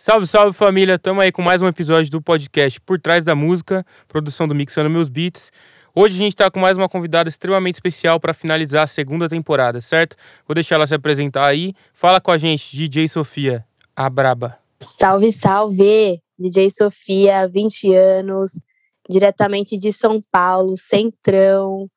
Salve, salve família, tamo aí com mais um episódio do podcast Por Trás da Música, produção do Mixando Meus Beats. Hoje a gente tá com mais uma convidada extremamente especial para finalizar a segunda temporada, certo? Vou deixar ela se apresentar aí. Fala com a gente, DJ Sofia, a braba. Salve, salve! DJ Sofia, 20 anos, diretamente de São Paulo, Centrão.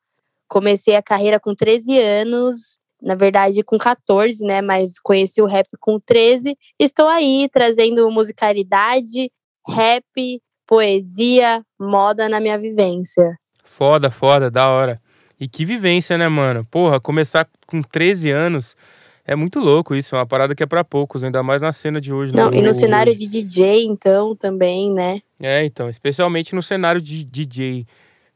Comecei a carreira com 13 anos, na verdade com 14, né? Mas conheci o rap com 13. Estou aí trazendo musicalidade, rap, poesia, moda na minha vivência. Foda, foda, da hora. E que vivência, né, mano? Porra, começar com 13 anos é muito louco isso, é uma parada que é para poucos, ainda mais na cena de hoje. Não, né? e no cenário de DJ, então, também, né? É, então, especialmente no cenário de DJ.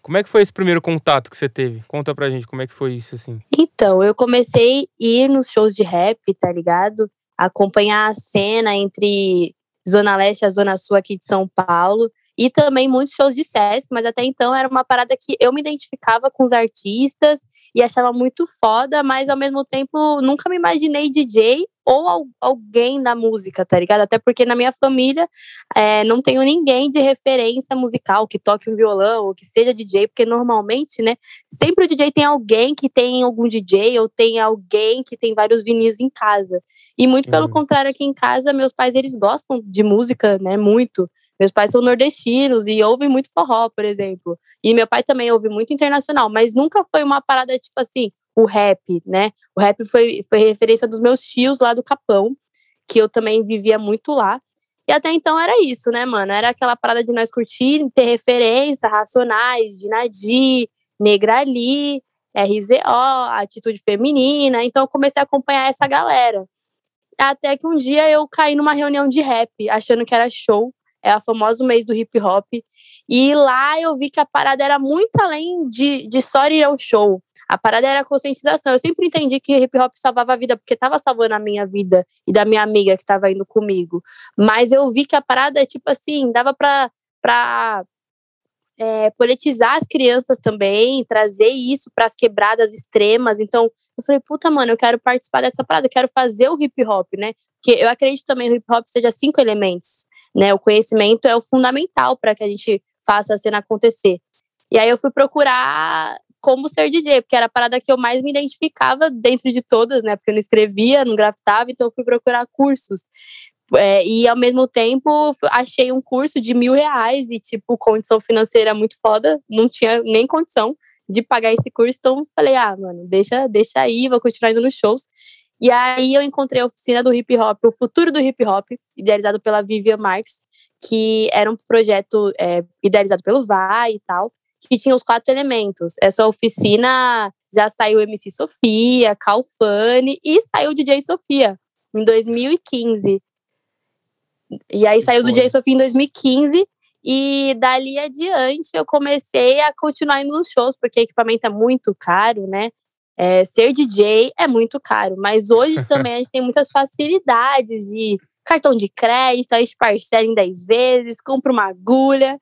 Como é que foi esse primeiro contato que você teve? Conta pra gente como é que foi isso, assim. Então, eu comecei a ir nos shows de rap, tá ligado? Acompanhar a cena entre Zona Leste e a Zona Sul aqui de São Paulo e também muitos shows de sucesso, mas até então era uma parada que eu me identificava com os artistas e achava muito foda, mas ao mesmo tempo nunca me imaginei DJ ou alguém da música, tá ligado? Até porque na minha família é, não tenho ninguém de referência musical que toque um violão ou que seja DJ, porque normalmente, né, sempre o DJ tem alguém que tem algum DJ ou tem alguém que tem vários vinis em casa. E muito pelo uhum. contrário, aqui em casa, meus pais eles gostam de música, né, muito. Meus pais são nordestinos e ouvem muito forró, por exemplo. E meu pai também ouve muito internacional, mas nunca foi uma parada tipo assim, o rap, né? O rap foi, foi referência dos meus tios lá do Capão, que eu também vivia muito lá. E até então era isso, né, mano? Era aquela parada de nós curtir, ter referência, Racionais, Dinadi, Negrali, RZO, Atitude Feminina. Então eu comecei a acompanhar essa galera. Até que um dia eu caí numa reunião de rap, achando que era show é a famosa mês do hip hop. E lá eu vi que a parada era muito além de, de só ir ao show. A parada era a conscientização. Eu sempre entendi que hip hop salvava a vida, porque estava salvando a minha vida e da minha amiga que estava indo comigo. Mas eu vi que a parada, tipo assim, dava para é, politizar as crianças também, trazer isso para as quebradas extremas. Então, eu falei, puta, mano, eu quero participar dessa parada, eu quero fazer o hip hop, né? Porque eu acredito também que o hip hop seja cinco elementos. Né? O conhecimento é o fundamental para que a gente faça a cena acontecer. E aí eu fui procurar como ser DJ, porque era a parada que eu mais me identificava dentro de todas, né? Porque eu não escrevia, não grafitava, então eu fui procurar cursos. É, e ao mesmo tempo achei um curso de mil reais e, tipo, condição financeira muito foda, não tinha nem condição de pagar esse curso, então falei, ah, mano, deixa, deixa aí, vou continuar indo nos shows. E aí eu encontrei a oficina do hip hop, o futuro do hip hop, idealizado pela Vivian Marx, que era um projeto é, idealizado pelo VAI e tal, que tinha os quatro elementos. Essa oficina já saiu MC Sofia, Calfani e saiu o DJ Sofia em 2015. E aí saiu do DJ Sofia em 2015 e dali adiante eu comecei a continuar indo nos shows, porque equipamento é muito caro, né? É, ser DJ é muito caro, mas hoje também a gente tem muitas facilidades de cartão de crédito, a gente parcela em 10 vezes, compra uma agulha.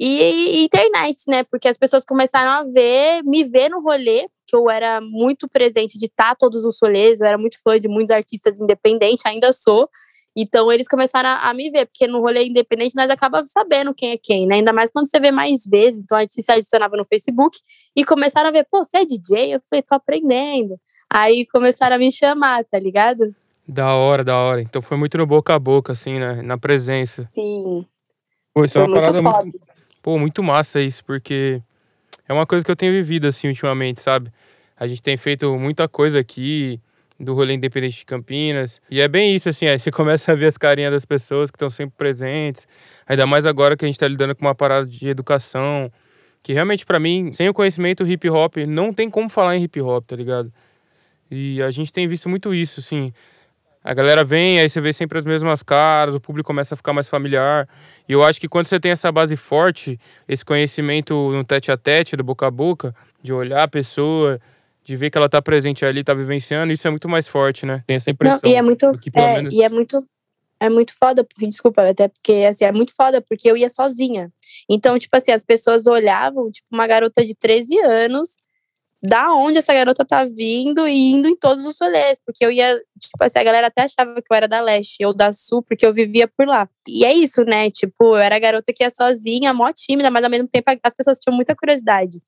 E internet, né? Porque as pessoas começaram a ver, me ver no rolê, que eu era muito presente de estar todos os rolês, eu era muito fã de muitos artistas independentes, ainda sou. Então eles começaram a, a, me ver, porque no rolê independente nós acabamos sabendo quem é quem, né? Ainda mais quando você vê mais vezes. Então a gente se adicionava no Facebook e começaram a ver, pô, você é DJ? Eu falei, tô aprendendo. Aí começaram a me chamar, tá ligado? Da hora, da hora. Então foi muito no boca a boca, assim, né? Na presença. Sim. Pô, isso é foi é uma parada muito, muito, Pô, muito massa isso, porque é uma coisa que eu tenho vivido, assim, ultimamente, sabe? A gente tem feito muita coisa aqui do rolê independente de Campinas. E é bem isso, assim, aí você começa a ver as carinhas das pessoas que estão sempre presentes. Ainda mais agora que a gente está lidando com uma parada de educação. Que realmente, para mim, sem o conhecimento hip hop, não tem como falar em hip hop, tá ligado? E a gente tem visto muito isso, assim. A galera vem, aí você vê sempre as mesmas caras, o público começa a ficar mais familiar. E eu acho que quando você tem essa base forte, esse conhecimento no tete a tete, do boca a boca, de olhar a pessoa, de ver que ela tá presente ali, tá vivenciando, isso é muito mais forte, né? Tem essa impressão. Não, e é muito, é, menos... e é muito é muito foda, porque, desculpa, até porque assim, é muito foda porque eu ia sozinha. Então, tipo assim, as pessoas olhavam, tipo, uma garota de 13 anos, da onde essa garota tá vindo e indo em todos os rolês, porque eu ia, tipo assim, a galera até achava que eu era da leste ou da sul, porque eu vivia por lá. E é isso, né? Tipo, eu era a garota que ia sozinha, mó tímida, mas ao mesmo tempo as pessoas tinham muita curiosidade.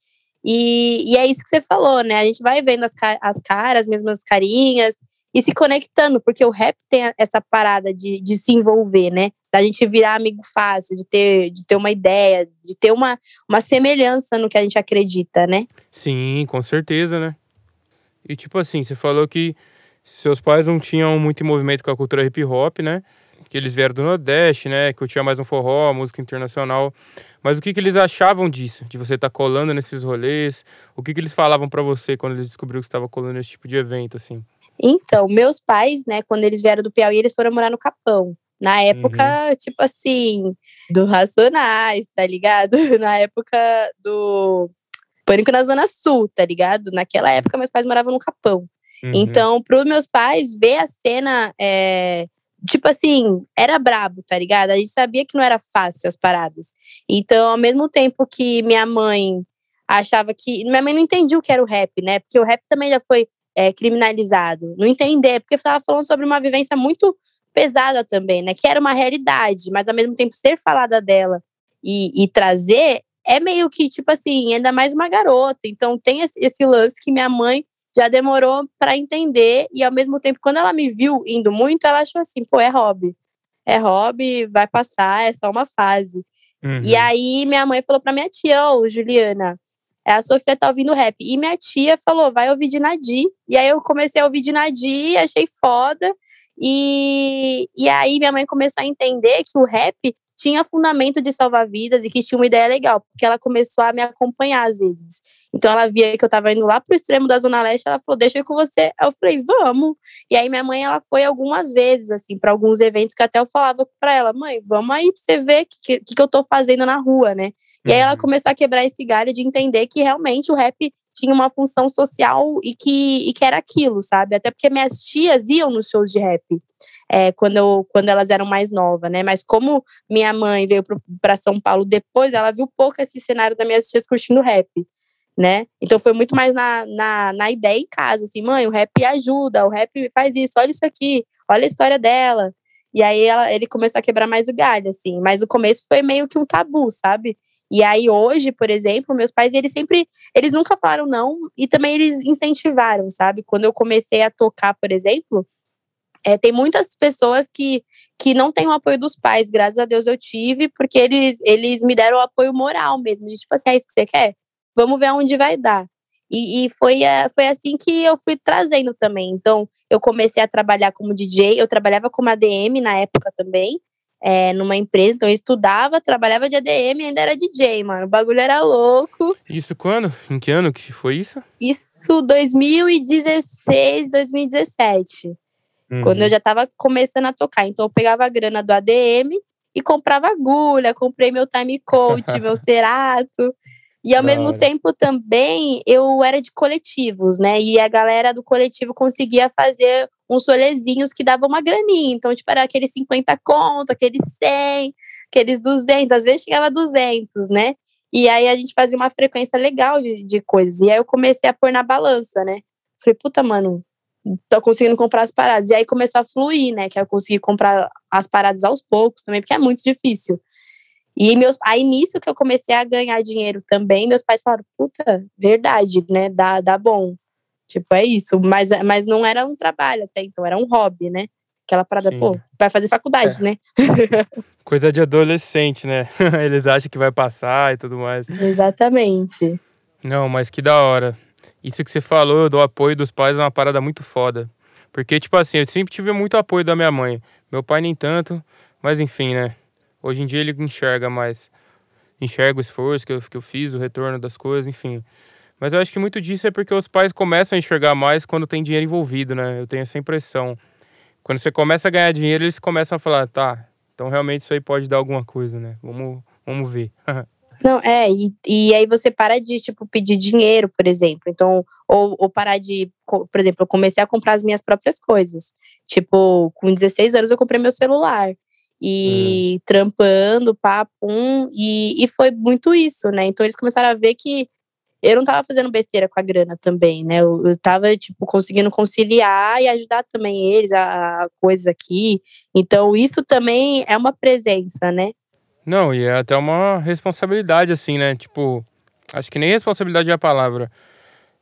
E, e é isso que você falou, né? A gente vai vendo as, as caras, as mesmas carinhas, e se conectando, porque o rap tem essa parada de, de se envolver, né? Da gente virar amigo fácil, de ter, de ter uma ideia, de ter uma, uma semelhança no que a gente acredita, né? Sim, com certeza, né? E tipo assim, você falou que seus pais não tinham muito movimento com a cultura hip hop, né? Que eles vieram do Nordeste, né? Que eu tinha mais um forró, música internacional. Mas o que, que eles achavam disso? De você estar tá colando nesses rolês? O que, que eles falavam para você quando eles descobriram que estava colando nesse tipo de evento, assim? Então, meus pais, né, quando eles vieram do Piauí, eles foram morar no Capão. Na época, uhum. tipo assim, do Racionais, tá ligado? Na época do Pânico na Zona Sul, tá ligado? Naquela época, meus pais moravam no Capão. Uhum. Então, pros meus pais, ver a cena, é, tipo assim, era brabo, tá ligado? A gente sabia que não era fácil as paradas. Então, ao mesmo tempo que minha mãe achava que. Minha mãe não entendia o que era o rap, né? Porque o rap também já foi é, criminalizado. Não entender, porque estava falando sobre uma vivência muito pesada também, né? Que era uma realidade, mas ao mesmo tempo ser falada dela e, e trazer é meio que, tipo assim, ainda mais uma garota. Então tem esse lance que minha mãe já demorou para entender e ao mesmo tempo, quando ela me viu indo muito, ela achou assim, pô, é hobby. É hobby, vai passar, é só uma fase. Uhum. E aí minha mãe falou pra minha tia, ô, oh, Juliana, é, a Sofia tá ouvindo rap. E minha tia falou, vai ouvir de Nadi. E aí eu comecei a ouvir de Nadi, achei foda. E, e aí minha mãe começou a entender que o rap tinha fundamento de salvar vidas e que tinha uma ideia legal, porque ela começou a me acompanhar às vezes. Então ela via que eu tava indo lá pro extremo da Zona Leste, ela falou: "Deixa eu ir com você". Eu falei: "Vamos". E aí minha mãe ela foi algumas vezes assim para alguns eventos que até eu falava para ela: "Mãe, vamos aí pra você ver o que, que, que eu tô fazendo na rua, né?". E aí ela uhum. começou a quebrar esse galho de entender que realmente o rap tinha uma função social e que, e que era aquilo, sabe? Até porque minhas tias iam nos shows de rap é, quando, eu, quando elas eram mais novas, né? Mas como minha mãe veio para São Paulo depois, ela viu pouco esse cenário das minhas tias curtindo rap, né? Então foi muito mais na, na, na ideia em casa, assim, mãe, o rap ajuda, o rap faz isso, olha isso aqui, olha a história dela. E aí ela, ele começou a quebrar mais o galho, assim. Mas o começo foi meio que um tabu, sabe? E aí hoje, por exemplo, meus pais, eles sempre, eles nunca falaram não e também eles incentivaram, sabe? Quando eu comecei a tocar, por exemplo, é, tem muitas pessoas que, que não têm o apoio dos pais, graças a Deus eu tive, porque eles, eles me deram o apoio moral mesmo, de tipo assim, é isso que você quer? Vamos ver aonde vai dar. E, e foi, foi assim que eu fui trazendo também. Então, eu comecei a trabalhar como DJ, eu trabalhava como ADM na época também, é, numa empresa, então eu estudava, trabalhava de ADM e ainda era DJ, mano. O bagulho era louco. Isso quando? Em que ano que foi isso? Isso 2016, 2017. Uhum. Quando eu já tava começando a tocar. Então eu pegava a grana do ADM e comprava agulha, comprei meu time coach, meu cerato. E ao mesmo tempo também eu era de coletivos, né? E a galera do coletivo conseguia fazer uns solezinhos que davam uma graninha. Então, tipo, era aqueles 50 conto, aqueles 100, aqueles 200, às vezes chegava a 200, né? E aí a gente fazia uma frequência legal de, de coisas. E aí eu comecei a pôr na balança, né? Falei, puta, mano, tô conseguindo comprar as paradas. E aí começou a fluir, né? Que eu consegui comprar as paradas aos poucos também, porque é muito difícil. E meus, aí nisso que eu comecei a ganhar dinheiro também, meus pais falaram, puta, verdade, né? Dá, dá bom. Tipo, é isso. Mas, mas não era um trabalho até então, era um hobby, né? Aquela parada, Sim. pô, vai fazer faculdade, é. né? Coisa de adolescente, né? Eles acham que vai passar e tudo mais. Exatamente. Não, mas que da hora. Isso que você falou do apoio dos pais é uma parada muito foda. Porque, tipo assim, eu sempre tive muito apoio da minha mãe. Meu pai nem tanto, mas enfim, né? Hoje em dia ele enxerga mais. Enxerga o esforço que eu, que eu fiz, o retorno das coisas, enfim. Mas eu acho que muito disso é porque os pais começam a enxergar mais quando tem dinheiro envolvido, né? Eu tenho essa impressão. Quando você começa a ganhar dinheiro, eles começam a falar, tá, então realmente isso aí pode dar alguma coisa, né? Vamos, vamos ver. Não, é, e, e aí você para de, tipo, pedir dinheiro, por exemplo. Então, ou, ou parar de, por exemplo, eu comecei a comprar as minhas próprias coisas. Tipo, com 16 anos eu comprei meu celular. E hum. trampando, papo, e, e foi muito isso, né? Então eles começaram a ver que eu não tava fazendo besteira com a grana também, né? Eu, eu tava, tipo, conseguindo conciliar e ajudar também eles a, a coisas aqui. Então, isso também é uma presença, né? Não, e é até uma responsabilidade, assim, né? Tipo, acho que nem responsabilidade é a palavra.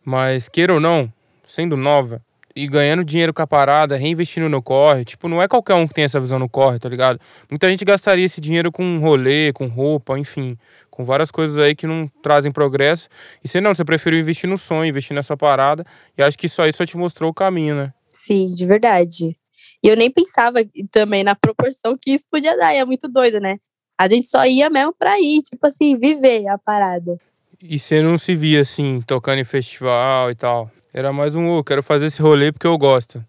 Mas, queira ou não, sendo nova, e ganhando dinheiro com a parada, reinvestindo no corre. Tipo, não é qualquer um que tem essa visão no corre, tá ligado? Muita gente gastaria esse dinheiro com rolê, com roupa, enfim, com várias coisas aí que não trazem progresso. E você não, você preferiu investir no sonho, investir nessa parada. E acho que isso aí só te mostrou o caminho, né? Sim, de verdade. E eu nem pensava também na proporção que isso podia dar. E é muito doido, né? A gente só ia mesmo pra ir, tipo assim, viver a parada. E você não se via assim, tocando em festival e tal? Era mais um, oh, quero fazer esse rolê porque eu gosto.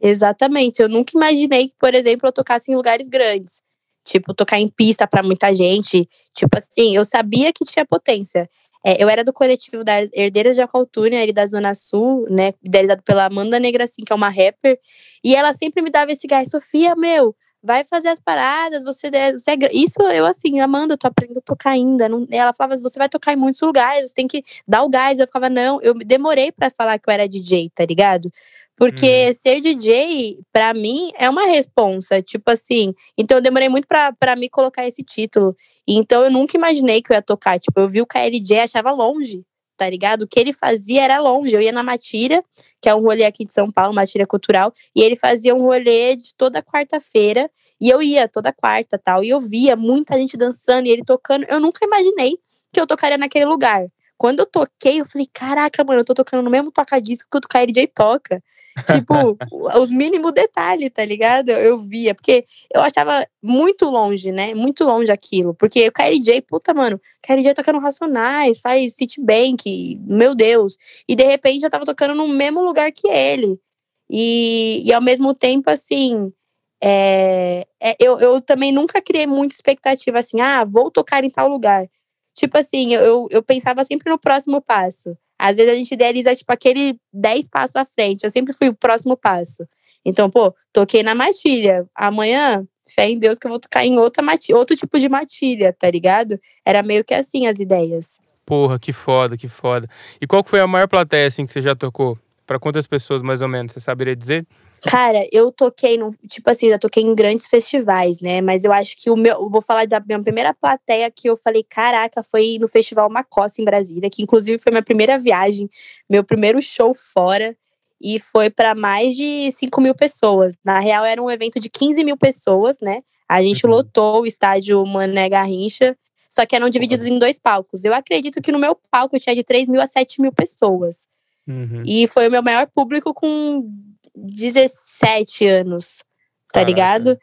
Exatamente. Eu nunca imaginei que, por exemplo, eu tocasse em lugares grandes. Tipo, tocar em pista para muita gente. Tipo assim, eu sabia que tinha potência. É, eu era do coletivo da Herdeiras de Acaltúnia, ele da Zona Sul, né? Idealizado pela Amanda Negra, assim, que é uma rapper. E ela sempre me dava esse gás, Sofia, meu, vai fazer as paradas, você, você é, isso eu assim, Amanda, eu tô aprendendo a tocar ainda. Não, ela falava, você vai tocar em muitos lugares, você tem que dar o gás. Eu ficava, não, eu demorei para falar que eu era DJ, tá ligado? Porque hum. ser DJ, para mim, é uma responsa. Tipo assim, então eu demorei muito para me colocar esse título. Então eu nunca imaginei que eu ia tocar. Tipo, eu vi o KLJ, achava longe tá ligado? O que ele fazia era longe. Eu ia na Matilha, que é um rolê aqui de São Paulo, Matilha Cultural, e ele fazia um rolê de toda quarta-feira, e eu ia toda quarta tal, e eu via muita gente dançando e ele tocando. Eu nunca imaginei que eu tocaria naquele lugar. Quando eu toquei, eu falei, caraca, mano, eu tô tocando no mesmo toca-disco que o KLJ toca. Tipo, os mínimos detalhes, tá ligado? Eu via, porque eu achava muito longe, né? Muito longe aquilo. Porque o KLJ, puta, mano, o KLJ tocando Racionais, faz Citibank, meu Deus. E de repente eu tava tocando no mesmo lugar que ele. E, e ao mesmo tempo, assim, é, é, eu, eu também nunca criei muita expectativa, assim, ah, vou tocar em tal lugar. Tipo assim, eu, eu pensava sempre no próximo passo. Às vezes a gente idealiza, tipo, aquele 10 passos à frente. Eu sempre fui o próximo passo. Então, pô, toquei na matilha. Amanhã, fé em Deus que eu vou tocar em outra matilha, outro tipo de matilha, tá ligado? Era meio que assim as ideias. Porra, que foda, que foda. E qual foi a maior plateia, assim, que você já tocou? Para quantas pessoas, mais ou menos? Você saberia dizer? Cara, eu toquei no. Tipo assim, já toquei em grandes festivais, né? Mas eu acho que o meu. Eu vou falar da minha primeira plateia que eu falei, caraca, foi no Festival Macossa em Brasília, que inclusive foi minha primeira viagem, meu primeiro show fora. E foi para mais de 5 mil pessoas. Na real, era um evento de 15 mil pessoas, né? A gente uhum. lotou o estádio Mané Garrincha, só que eram divididos em dois palcos. Eu acredito que no meu palco tinha de 3 mil a 7 mil pessoas. Uhum. E foi o meu maior público com 17 anos, tá Caraca. ligado?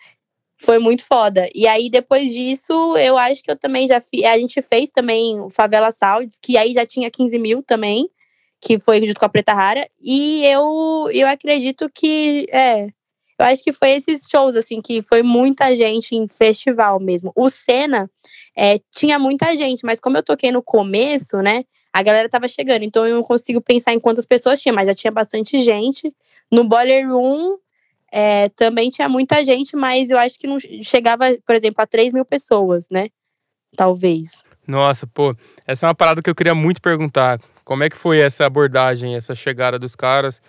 Foi muito foda. E aí, depois disso, eu acho que eu também já fiz. A gente fez também o Favela Sounds, que aí já tinha 15 mil também, que foi junto com a Preta Rara. E eu, eu acredito que. É. Eu acho que foi esses shows, assim, que foi muita gente em festival mesmo. O Senna é, tinha muita gente, mas como eu toquei no começo, né? A galera tava chegando, então eu não consigo pensar em quantas pessoas tinha, mas já tinha bastante gente. No Boiler Room é, também tinha muita gente, mas eu acho que não chegava, por exemplo, a 3 mil pessoas, né? Talvez. Nossa, pô, essa é uma parada que eu queria muito perguntar. Como é que foi essa abordagem, essa chegada dos caras?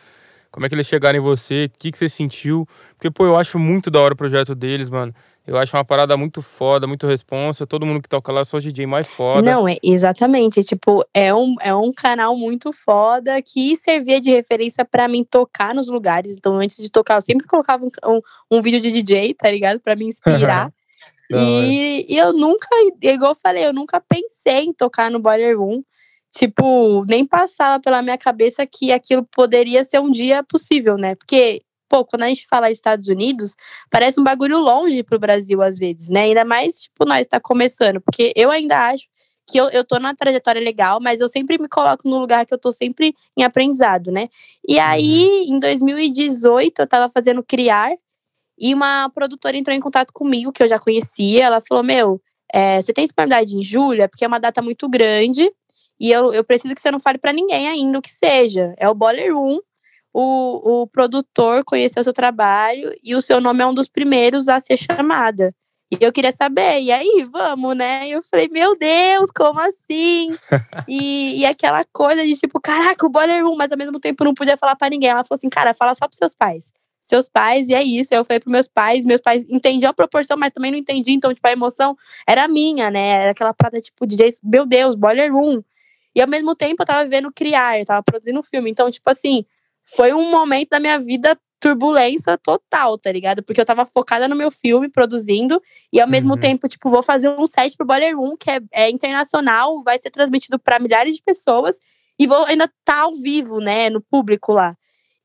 Como é que eles chegaram em você? O que, que você sentiu? Porque, pô, eu acho muito da hora o projeto deles, mano. Eu acho uma parada muito foda, muito responsa. Todo mundo que toca lá, sou o DJ mais foda. Não, é exatamente. Tipo, é um, é um canal muito foda que servia de referência para mim tocar nos lugares. Então, antes de tocar, eu sempre colocava um, um, um vídeo de DJ, tá ligado? Para me inspirar. e, e, eu nunca, igual eu falei, eu nunca pensei em tocar no Boiler Room. Tipo, nem passava pela minha cabeça que aquilo poderia ser um dia possível, né? Porque pô, quando a gente fala Estados Unidos, parece um bagulho longe pro Brasil às vezes, né? Ainda mais, tipo, nós está começando, porque eu ainda acho que eu, eu tô numa trajetória legal, mas eu sempre me coloco no lugar que eu tô sempre em aprendizado, né? E aí, uhum. em 2018, eu tava fazendo Criar, e uma produtora entrou em contato comigo, que eu já conhecia, ela falou, meu, é, você tem disponibilidade em julho? É porque é uma data muito grande, e eu, eu preciso que você não fale para ninguém ainda o que seja. É o Boiler Room, o, o produtor conheceu seu trabalho e o seu nome é um dos primeiros a ser chamada. E eu queria saber, e aí, vamos, né? E eu falei, meu Deus, como assim? e, e aquela coisa de tipo, caraca, o boiler room, mas ao mesmo tempo não podia falar para ninguém. Ela falou assim, cara, fala só pros seus pais. Seus pais, e é isso. Aí eu falei pros meus pais, meus pais entendiam a proporção, mas também não entendiam. Então, tipo, a emoção era minha, né? Era aquela prata, tipo, DJ, meu Deus, boiler room. E ao mesmo tempo eu tava vendo criar, eu tava produzindo um filme. Então, tipo assim, foi um momento da minha vida turbulência total, tá ligado? Porque eu tava focada no meu filme, produzindo, e ao mesmo uhum. tempo, tipo, vou fazer um set pro Boiler Room, que é, é internacional, vai ser transmitido para milhares de pessoas, e vou ainda tá ao vivo, né, no público lá.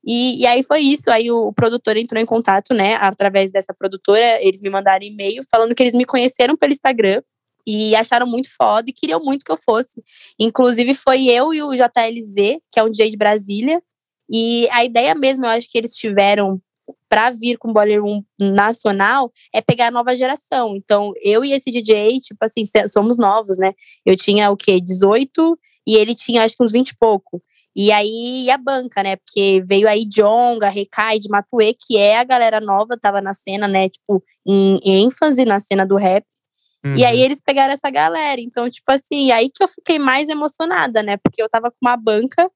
E, e aí foi isso, aí o, o, produtor entrou em contato, né, através dessa produtora, eles me mandaram e-mail falando que eles me conheceram pelo Instagram, e acharam muito foda e queriam muito que eu fosse. Inclusive, foi eu e o JLZ, que é um DJ de Brasília, e a ideia mesmo, eu acho que eles tiveram para vir com o Boiler nacional é pegar a nova geração. Então, eu e esse DJ, tipo assim, somos novos, né? Eu tinha o quê? 18 e ele tinha acho que uns 20 e pouco. E aí a banca, né? Porque veio aí Jonga, Recai de Matuê, que é a galera nova, tava na cena, né? Tipo, em ênfase na cena do rap. Uhum. E aí uhum. eles pegaram essa galera. Então, tipo assim, aí que eu fiquei mais emocionada, né? Porque eu tava com uma banca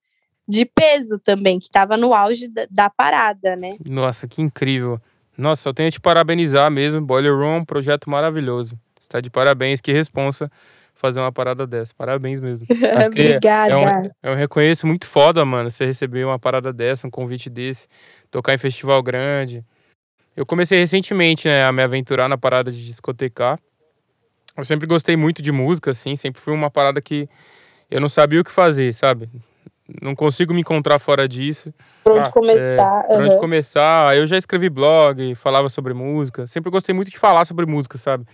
de peso também, que estava no auge da, da, parada, né? Nossa, que incrível. Nossa, eu tenho que te parabenizar mesmo. Boiler Room, é um projeto maravilhoso. Você tá de parabéns, que responsa fazer uma parada dessa. Parabéns mesmo. Obrigada. É um, é um reconheço muito foda, mano, você receber uma parada dessa, um convite desse, tocar em festival grande. Eu comecei recentemente, né, a me aventurar na parada de discotecar. Eu sempre gostei muito de música, assim, sempre fui uma parada que eu não sabia o que fazer, sabe? Não consigo me encontrar fora disso. Por onde ah, começar. É, por onde começar. Eu já escrevi blog, falava sobre música. Sempre gostei muito de falar sobre música, sabe?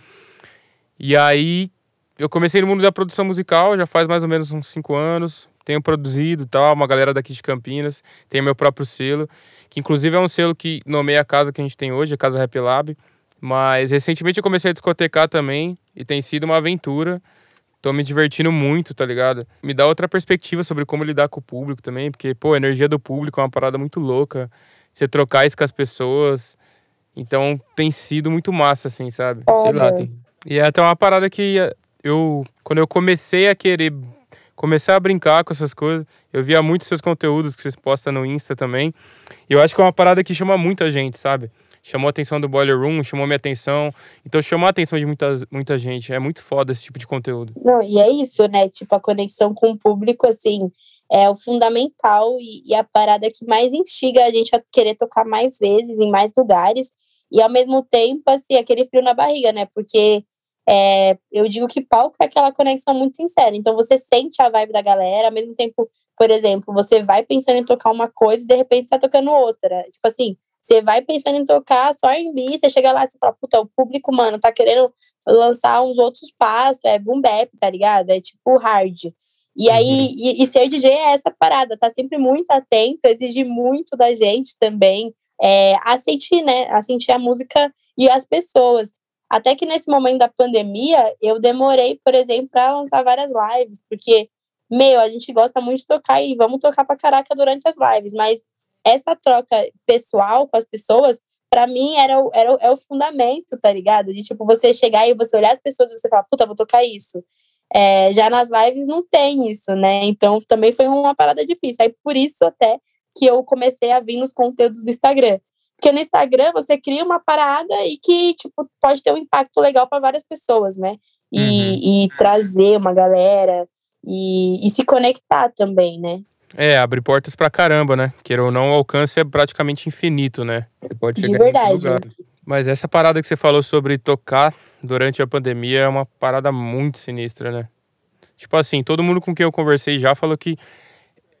E aí eu comecei no mundo da produção musical já faz mais ou menos uns cinco anos. Tenho produzido tal, uma galera daqui de Campinas. Tenho meu próprio selo, que inclusive é um selo que nomeia a casa que a gente tem hoje, a Casa Rap Lab. Mas recentemente eu comecei a discotecar também e tem sido uma aventura tô me divertindo muito, tá ligado? Me dá outra perspectiva sobre como lidar com o público também, porque, pô, a energia do público é uma parada muito louca. Você trocar isso com as pessoas. Então tem sido muito massa, assim, sabe? É, Sei lá. Tem... E é até uma parada que eu, quando eu comecei a querer começar a brincar com essas coisas. Eu via muitos seus conteúdos que vocês postam no Insta também. E eu acho que é uma parada que chama muita gente, sabe? Chamou a atenção do Boiler Room, chamou minha atenção. Então chamou a atenção de muita, muita gente. É muito foda esse tipo de conteúdo. Não, e é isso, né? Tipo, a conexão com o público, assim, é o fundamental e, e a parada que mais instiga a gente a querer tocar mais vezes, em mais lugares. E ao mesmo tempo, assim, aquele frio na barriga, né? Porque é, eu digo que palco é aquela conexão muito sincera. Então você sente a vibe da galera, ao mesmo tempo, por exemplo, você vai pensando em tocar uma coisa e de repente está tocando outra. Tipo assim, você vai pensando em tocar só R&B, você chega lá e fala, puta, o público, mano, tá querendo lançar uns outros passos, é boom bap, tá ligado? É tipo hard. E aí, uhum. e, e, ser DJ é essa parada, tá sempre muito atento, exige muito da gente também, é, a sentir, né, a sentir a música e as pessoas. Até que nesse momento da pandemia, eu demorei, por exemplo, para lançar várias lives, porque, meu, a gente gosta muito de tocar e vamos tocar pra caraca durante as lives, mas essa troca pessoal com as pessoas, para mim, era o, era, o, é o fundamento, tá ligado? De, tipo, você chegar e você olhar as pessoas e você falar, puta, vou tocar isso. É, já nas lives não tem isso, né? Então, também foi uma parada difícil. Aí, por isso, até, que eu comecei a vir nos conteúdos do Instagram. Porque no Instagram você cria uma parada e que, tipo, pode ter um impacto legal para várias pessoas, né? E, uhum. e trazer uma galera e, e se conectar também, né? É, abre portas pra caramba, né? Queira ou não, o alcance é praticamente infinito, né? Você pode chegar De verdade. Mas essa parada que você falou sobre tocar durante a pandemia é uma parada muito sinistra, né? Tipo assim, todo mundo com quem eu conversei já falou que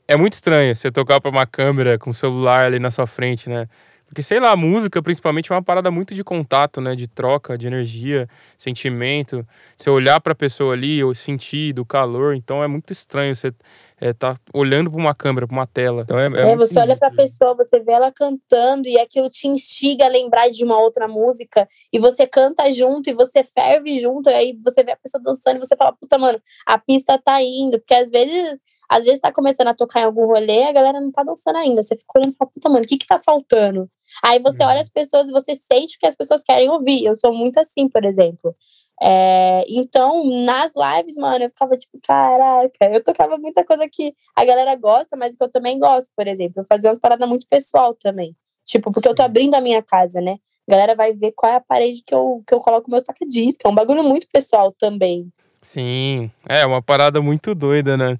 é muito estranho você tocar pra uma câmera com o celular ali na sua frente, né? Porque, sei lá, a música principalmente é uma parada muito de contato, né? De troca, de energia, sentimento. Você olhar pra pessoa ali, ou sentir do calor. Então é muito estranho você é, tá olhando para uma câmera, para uma tela. Então é, é, é você olha para a pessoa, você vê ela cantando e aquilo te instiga a lembrar de uma outra música e você canta junto e você ferve junto e aí você vê a pessoa dançando e você fala, puta, mano, a pista tá indo. Porque às vezes Às vezes tá começando a tocar em algum rolê, a galera não tá dançando ainda. Você fica olhando e fala, puta, mano, o que que tá faltando? Aí você olha as pessoas e você sente o que as pessoas querem ouvir. Eu sou muito assim, por exemplo. É, então, nas lives, mano, eu ficava tipo, caraca, eu tocava muita coisa que a galera gosta, mas que eu também gosto, por exemplo. Eu fazia umas paradas muito pessoal também. Tipo, porque eu tô abrindo a minha casa, né? A galera vai ver qual é a parede que eu, que eu coloco meus toca-disco. É um bagulho muito pessoal também. Sim, é uma parada muito doida, né?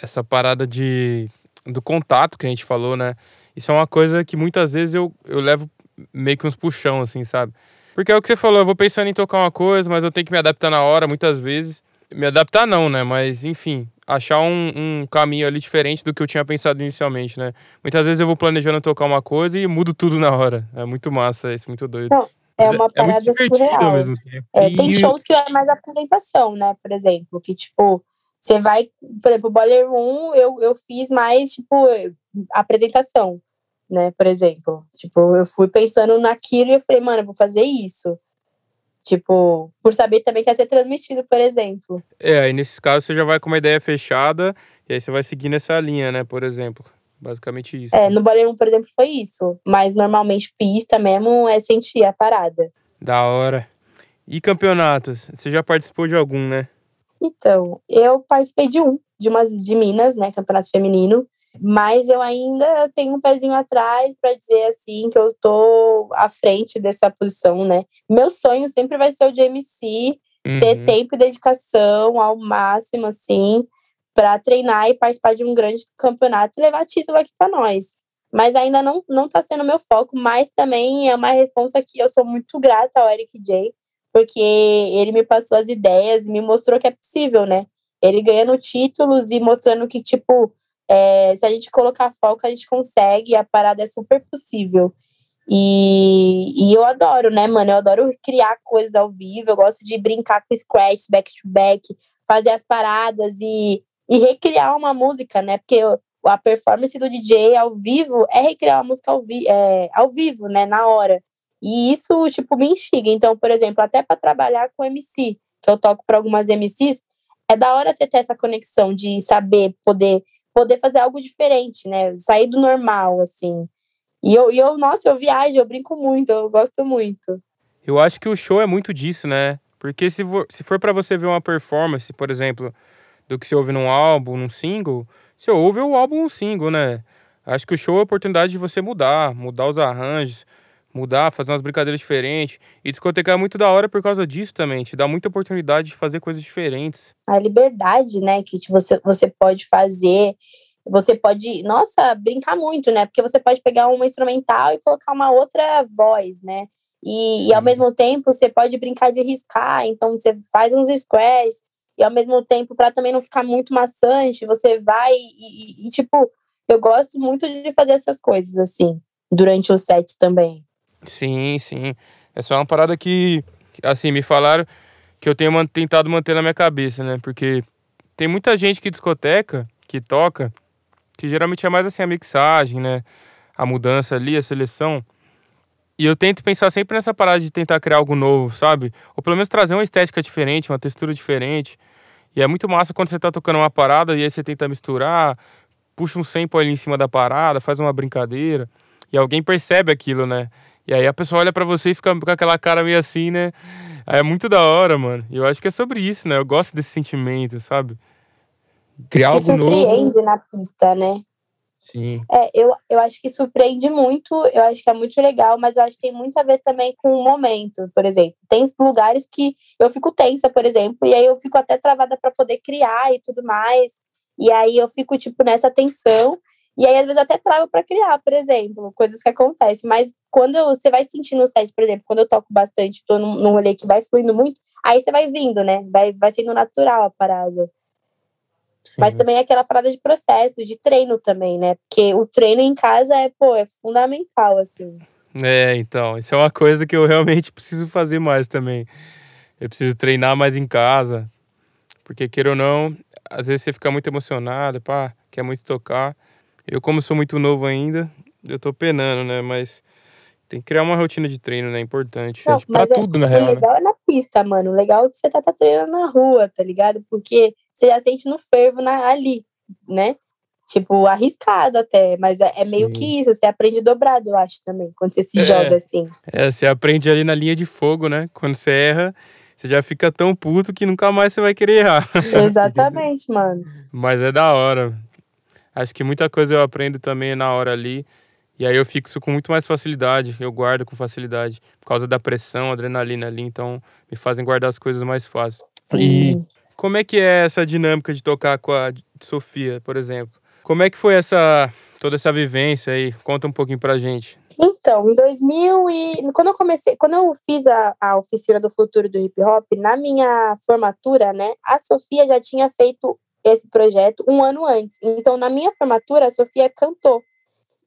Essa parada de do contato que a gente falou, né? Isso é uma coisa que muitas vezes eu, eu levo meio que uns puxão, assim, sabe? Porque é o que você falou, eu vou pensando em tocar uma coisa, mas eu tenho que me adaptar na hora, muitas vezes. Me adaptar não, né? Mas, enfim, achar um, um caminho ali diferente do que eu tinha pensado inicialmente, né? Muitas vezes eu vou planejando tocar uma coisa e mudo tudo na hora. É muito massa isso, muito doido. Não, é uma é parada é surreal. É, tem shows que é mais apresentação, né? Por exemplo, que tipo, você vai, por exemplo, o Boiler Room eu, eu fiz mais, tipo, apresentação né? Por exemplo, tipo, eu fui pensando naquilo e eu falei, mano, eu vou fazer isso. Tipo, por saber também que ia ser transmitido, por exemplo. É, aí nesses casos você já vai com uma ideia fechada e aí você vai seguir nessa linha, né? Por exemplo. Basicamente isso. É, no Boleiro, por exemplo, foi isso. Mas normalmente pista mesmo é sentir a parada. Da hora. E campeonatos? Você já participou de algum, né? Então, eu participei de um, de umas de Minas, né? Campeonato feminino. Mas eu ainda tenho um pezinho atrás para dizer assim que eu estou à frente dessa posição, né? Meu sonho sempre vai ser o de MC, uhum. ter tempo e dedicação ao máximo, assim, para treinar e participar de um grande campeonato e levar título aqui para nós. Mas ainda não não está sendo meu foco, mas também é uma resposta que eu sou muito grata ao Eric J, porque ele me passou as ideias e me mostrou que é possível, né? Ele ganhando títulos e mostrando que, tipo, é, se a gente colocar foco, a gente consegue, a parada é super possível. E, e eu adoro, né, mano? Eu adoro criar coisas ao vivo, eu gosto de brincar com scratch, back to back, fazer as paradas e, e recriar uma música, né? Porque eu, a performance do DJ ao vivo é recriar uma música ao, vi, é, ao vivo, né, na hora. E isso, tipo, me instiga. Então, por exemplo, até para trabalhar com MC, que eu toco para algumas MCs, é da hora você ter essa conexão de saber poder poder fazer algo diferente, né? Sair do normal, assim. E eu, e eu, nossa, eu viajo, eu brinco muito, eu gosto muito. Eu acho que o show é muito disso, né? Porque se for, se for para você ver uma performance, por exemplo, do que você ouve num álbum, num single, você ouve o álbum um single, né? Acho que o show é a oportunidade de você mudar, mudar os arranjos, mudar, fazer umas brincadeiras diferentes. E discotecar é muito da hora por causa disso também. Te dá muita oportunidade de fazer coisas diferentes. A liberdade, né, que você, você pode fazer. Você pode, nossa, brincar muito, né? Porque você pode pegar uma instrumental e colocar uma outra voz, né? E, e ao mesmo tempo você pode brincar de riscar, então você faz uns scratches, e ao mesmo tempo, para também não ficar muito maçante, você vai e, e, e, tipo, eu gosto muito de fazer essas coisas assim, durante os sets também. Sim, sim. É só uma parada que, assim, me falaram que eu tenho tentado manter na minha cabeça, né? Porque tem muita gente que discoteca, que toca, que geralmente é mais assim a mixagem, né? A mudança ali, a seleção. E eu tento pensar sempre nessa parada de tentar criar algo novo, sabe? Ou pelo menos trazer uma estética diferente, uma textura diferente. E é muito massa quando você tá tocando uma parada e aí você tenta misturar, puxa um sample ali em cima da parada, faz uma brincadeira. E alguém percebe aquilo, né? E aí a pessoa olha para você e fica com aquela cara meio assim, né? Aí é muito da hora, mano. E eu acho que é sobre isso, né? Eu gosto desse sentimento, sabe? Criar Se algo novo. surpreende na pista, né? Sim. É, eu, eu acho que surpreende muito, eu acho que é muito legal, mas eu acho que tem muito a ver também com o momento, por exemplo. Tem lugares que eu fico tensa, por exemplo, e aí eu fico até travada para poder criar e tudo mais. E aí eu fico, tipo, nessa tensão. E aí, às vezes, até trava para criar, por exemplo, coisas que acontecem. Mas quando você vai sentindo o set, por exemplo, quando eu toco bastante, tô num, num rolê que vai fluindo muito, aí você vai vindo, né? Vai, vai sendo natural a parada. Sim. Mas também é aquela parada de processo, de treino também, né? Porque o treino em casa é, pô, é fundamental, assim. É, então, isso é uma coisa que eu realmente preciso fazer mais também. Eu preciso treinar mais em casa. Porque, queira ou não, às vezes você fica muito emocionado, pá, quer muito tocar. Eu, como sou muito novo ainda, eu tô penando, né? Mas tem que criar uma rotina de treino, né? Importante. Não, pra é, tudo, na real. O legal né? é na pista, mano. O legal é que você tá, tá treinando na rua, tá ligado? Porque você já sente no fervo na, ali. né? Tipo, arriscado até, mas é, é meio Sim. que isso, você aprende dobrado, eu acho, também, quando você se é, joga assim. É, você aprende ali na linha de fogo, né? Quando você erra, você já fica tão puto que nunca mais você vai querer errar. Exatamente, mano. Mas é da hora. Acho que muita coisa eu aprendo também na hora ali. E aí eu fixo com muito mais facilidade, eu guardo com facilidade, por causa da pressão, adrenalina ali, então me fazem guardar as coisas mais fácil. Sim. E como é que é essa dinâmica de tocar com a Sofia, por exemplo? Como é que foi essa toda essa vivência aí? Conta um pouquinho pra gente. Então, em 2000 e quando eu comecei, quando eu fiz a, a oficina do futuro do hip hop, na minha formatura, né, a Sofia já tinha feito esse projeto um ano antes. Então, na minha formatura, a Sofia cantou.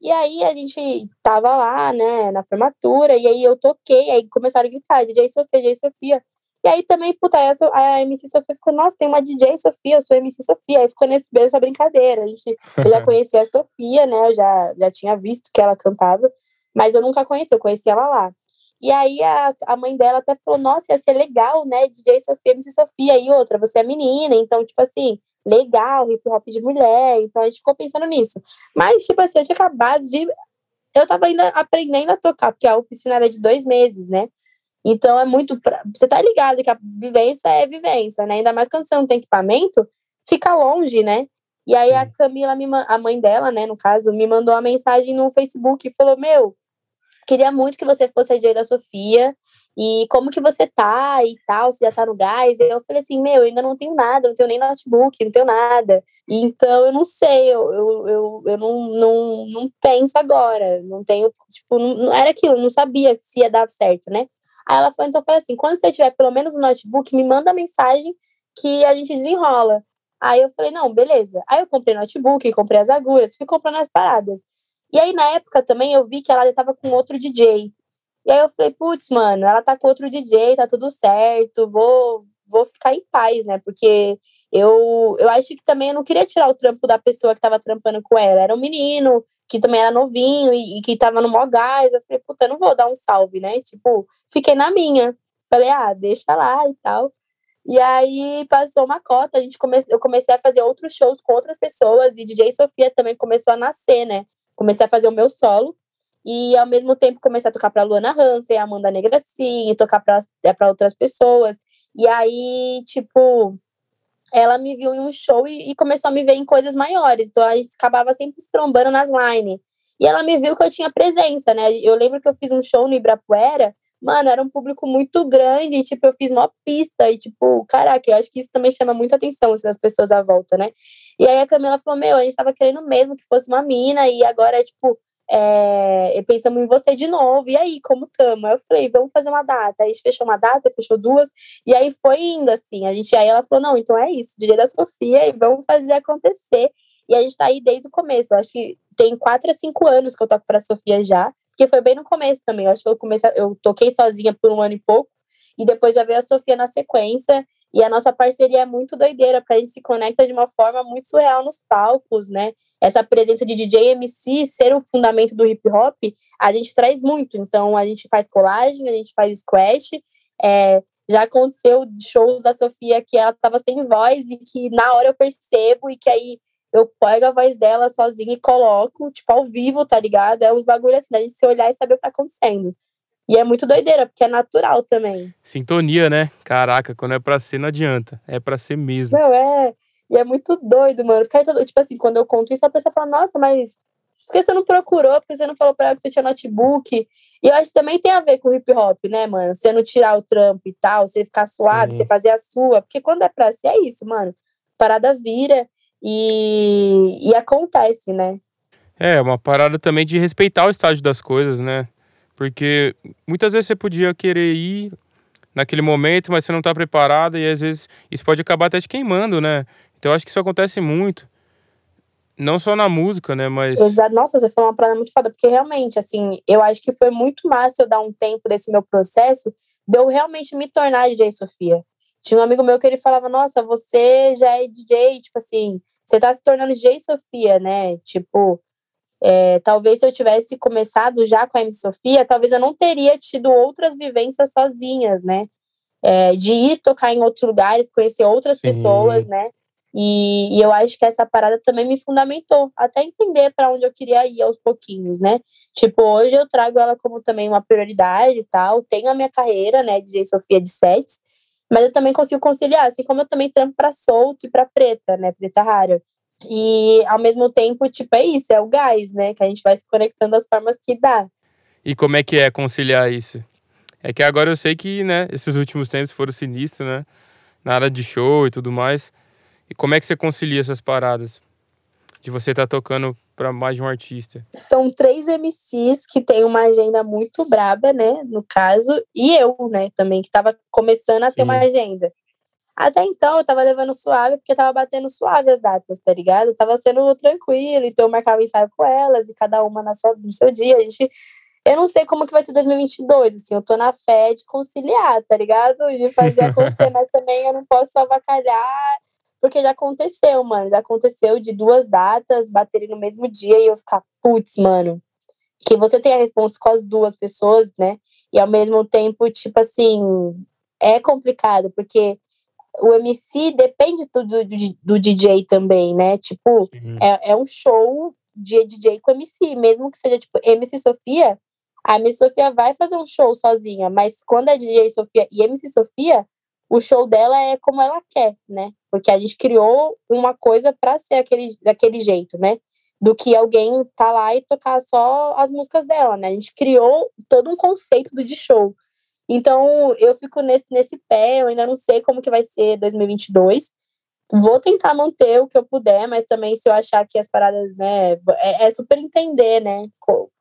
E aí a gente tava lá, né, na formatura, e aí eu toquei, aí começaram a gritar, DJ Sofia, DJ Sofia. E aí também, puta, a, a MC Sofia ficou, nossa, tem uma DJ Sofia, eu sou MC Sofia. Aí ficou nesse, nessa brincadeira. A gente, eu já conhecia a Sofia, né? Eu já, já tinha visto que ela cantava, mas eu nunca conheci, eu conheci ela lá. E aí a, a mãe dela até falou, nossa, ia ser legal, né? DJ Sofia, MC Sofia. E outra, você é menina, então, tipo assim, legal, hip hop de mulher. Então a gente ficou pensando nisso. Mas, tipo assim, eu tinha acabado de. Eu tava ainda aprendendo a tocar, porque a oficina era de dois meses, né? Então é muito. Pra... Você tá ligado que a vivência é vivência, né? Ainda mais quando você não tem equipamento, fica longe, né? E aí a Camila, a mãe dela, né, no caso, me mandou uma mensagem no Facebook e falou: Meu, queria muito que você fosse a DJ da Sofia. E como que você tá e tal, você já tá no gás? Eu falei assim, meu, eu ainda não tenho nada, não tenho nem notebook, não tenho nada. Então eu não sei, eu, eu, eu, eu não, não, não penso agora, não tenho, tipo, não, era aquilo, não sabia se ia dar certo, né? Aí ela falou, então foi assim, quando você tiver pelo menos um notebook, me manda mensagem que a gente desenrola. Aí eu falei, não, beleza. Aí eu comprei notebook, comprei as agulhas, fui comprando as paradas. E aí, na época, também eu vi que ela já tava com outro DJ. E aí eu falei, putz, mano, ela tá com outro DJ, tá tudo certo, vou, vou ficar em paz, né? Porque eu, eu acho que também eu não queria tirar o trampo da pessoa que tava trampando com ela. Era um menino que também era novinho e, e que tava no mó gás. Eu falei, puta, eu não vou dar um salve, né? Tipo, fiquei na minha. Falei, ah, deixa lá e tal. E aí passou uma cota, a gente come... eu comecei a fazer outros shows com outras pessoas e DJ Sofia também começou a nascer, né? Comecei a fazer o meu solo e ao mesmo tempo comecei a tocar para Luana Hansen, Amanda Negracin, tocar para é, outras pessoas. E aí, tipo, ela me viu em um show e, e, começou a me ver em coisas maiores. Então a gente acabava sempre se trombando nas line. E ela me viu que eu tinha presença, né? Eu lembro que eu fiz um show no Ibirapuera, mano, era um público muito grande, e, tipo, eu fiz uma pista, e, tipo, caraca, eu acho que isso também chama muita atenção, assim, das pessoas à volta, né? E aí a Camila falou, meu, a gente tava querendo mesmo que fosse uma mina, e agora, tipo, é, pensamos em você de novo, e aí, como tamo? Aí eu falei, vamos fazer uma data. Aí a gente fechou uma data, fechou duas, e aí foi indo, assim. A gente, aí ela falou, não, então é isso, dia da Sofia, e vamos fazer acontecer. E a gente tá aí desde o começo. Eu acho que tem quatro a cinco anos que eu toco pra Sofia já, porque foi bem no começo também. Eu acho que eu comecei, eu toquei sozinha por um ano e pouco, e depois já veio a Sofia na sequência. E a nossa parceria é muito doideira, porque a gente se conecta de uma forma muito surreal nos palcos, né? essa presença de DJ MC ser o fundamento do hip hop, a gente traz muito. Então, a gente faz colagem, a gente faz squash. É, já aconteceu shows da Sofia que ela tava sem voz e que na hora eu percebo e que aí eu pego a voz dela sozinha e coloco, tipo, ao vivo, tá ligado? É uns bagulho assim, a gente se olhar e saber o que tá acontecendo. E é muito doideira, porque é natural também. Sintonia, né? Caraca, quando é pra ser, não adianta. É pra ser mesmo. Não, é. E é muito doido, mano. Porque, tipo assim, quando eu conto isso, a pessoa fala, nossa, mas por que você não procurou? Por que você não falou pra ela que você tinha notebook? E eu acho que também tem a ver com hip hop, né, mano? Você não tirar o trampo e tal, você ficar suave, uhum. você fazer a sua. Porque quando é pra ser, é isso, mano. Parada vira e, e acontece, né? É, uma parada também de respeitar o estágio das coisas, né? Porque muitas vezes você podia querer ir naquele momento, mas você não tá preparado e às vezes isso pode acabar até te queimando, né? Então eu acho que isso acontece muito. Não só na música, né? Mas. Exato. Nossa, você falou uma parada muito foda, porque realmente, assim, eu acho que foi muito massa eu dar um tempo desse meu processo de eu realmente me tornar DJ Sofia. Tinha um amigo meu que ele falava, nossa, você já é DJ, tipo assim, você tá se tornando DJ Sofia, né? Tipo, é, talvez se eu tivesse começado já com a M Sofia, talvez eu não teria tido outras vivências sozinhas, né? É, de ir tocar em outros lugares, conhecer outras Sim. pessoas, né? E, e eu acho que essa parada também me fundamentou, até entender para onde eu queria ir aos pouquinhos, né? Tipo, hoje eu trago ela como também uma prioridade e tal. Tenho a minha carreira, né, DJ Sofia de sets, mas eu também consigo conciliar, assim como eu também trampo para solto e para preta, né, preta rara. E ao mesmo tempo, tipo, é isso, é o gás, né, que a gente vai se conectando às formas que dá. E como é que é conciliar isso? É que agora eu sei que, né, esses últimos tempos foram sinistros, né, na área de show e tudo mais. E como é que você concilia essas paradas? De você estar tá tocando para mais de um artista? São três MCs que têm uma agenda muito braba, né? No caso, e eu, né, também, que tava começando a ter uma agenda. Até então eu tava levando suave, porque tava batendo suave as datas, tá ligado? tava sendo tranquilo, então eu marcava ensaio com elas, e cada uma na sua, no seu dia. A gente. Eu não sei como que vai ser 2022, assim, eu tô na fé de conciliar, tá ligado? De fazer acontecer, mas também eu não posso avacalhar porque já aconteceu, mano. Já aconteceu de duas datas baterem no mesmo dia e eu ficar, putz, mano. Que você tem a resposta com as duas pessoas, né? E ao mesmo tempo, tipo assim, é complicado, porque o MC depende tudo do, do DJ também, né? Tipo, é, é um show de DJ com MC, mesmo que seja tipo MC Sofia, a MC Sofia vai fazer um show sozinha, mas quando é DJ Sofia e MC Sofia, o show dela é como ela quer, né? Porque a gente criou uma coisa para ser aquele, daquele jeito, né? Do que alguém tá lá e tocar só as músicas dela, né? A gente criou todo um conceito de show. Então, eu fico nesse, nesse pé, eu ainda não sei como que vai ser 2022, Vou tentar manter o que eu puder, mas também se eu achar que as paradas, né, é, é super entender, né,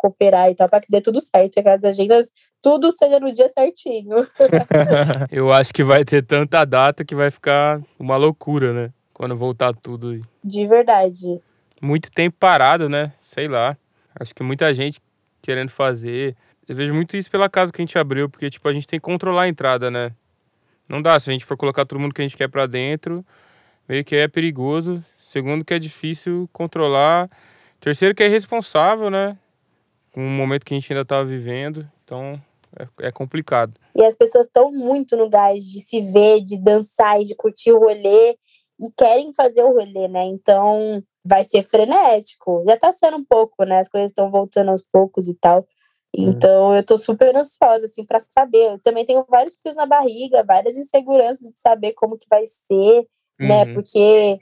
cooperar e tal, para que dê tudo certo, que as agendas, tudo seja no dia certinho. eu acho que vai ter tanta data que vai ficar uma loucura, né, quando voltar tudo. De verdade. Muito tempo parado, né, sei lá. Acho que muita gente querendo fazer. Eu vejo muito isso pela casa que a gente abriu, porque, tipo, a gente tem que controlar a entrada, né. Não dá, se a gente for colocar todo mundo que a gente quer para dentro meio que é perigoso. Segundo, que é difícil controlar. Terceiro, que é irresponsável, né? Com o momento que a gente ainda estava vivendo. Então, é, é, complicado. E as pessoas estão muito no gás de se ver, de dançar e de curtir o rolê. E querem fazer o rolê, né? Então, vai ser frenético. Já tá sendo um pouco, né? As coisas estão voltando aos poucos e tal. Então, eu tô super ansiosa, assim, para saber. Eu também tenho vários fios na barriga, várias inseguranças de saber como que vai ser né? Uhum. Porque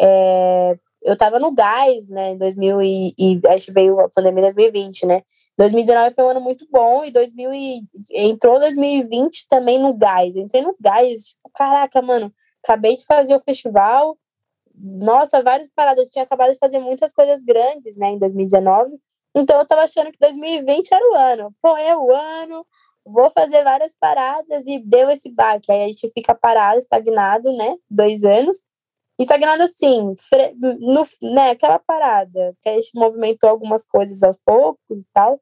é, eu tava no gás, né, em 2000 e, e acho que veio a pandemia em 2020, né? 2019 foi um ano muito bom e 2000 e, entrou 2020 também no gás. Eu entrei no gás, tipo, caraca, mano, acabei de fazer o festival. Nossa, várias paradas, eu tinha acabado de fazer muitas coisas grandes, né, em 2019. Então eu tava achando que 2020 era o ano. Pô, é o ano, vou fazer várias paradas e deu esse baque. Aí a gente fica parado, estagnado, né? Dois anos. Estagnado assim, no, né? Aquela parada, que a gente movimentou algumas coisas aos poucos e tal.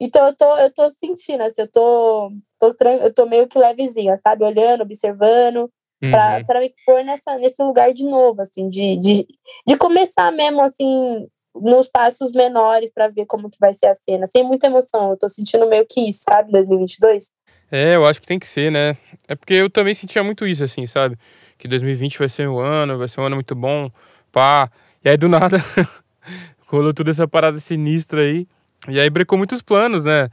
Então eu tô, eu tô sentindo, assim, eu tô, tô, eu tô meio que levezinha, sabe? Olhando, observando, uhum. pra, pra me pôr nessa, nesse lugar de novo, assim, de, de, de começar mesmo, assim, nos passos menores para ver como que vai ser a cena, sem muita emoção. Eu tô sentindo meio que isso, sabe, 2022. É, eu acho que tem que ser, né? É porque eu também sentia muito isso, assim, sabe? Que 2020 vai ser um ano, vai ser um ano muito bom, pá. E aí do nada rolou toda essa parada sinistra aí. E aí brecou muitos planos, né?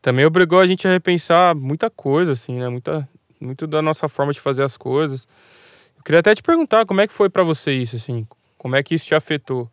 Também obrigou a gente a repensar muita coisa, assim, né? Muita, muito da nossa forma de fazer as coisas. Eu queria até te perguntar como é que foi para você isso, assim? Como é que isso te afetou?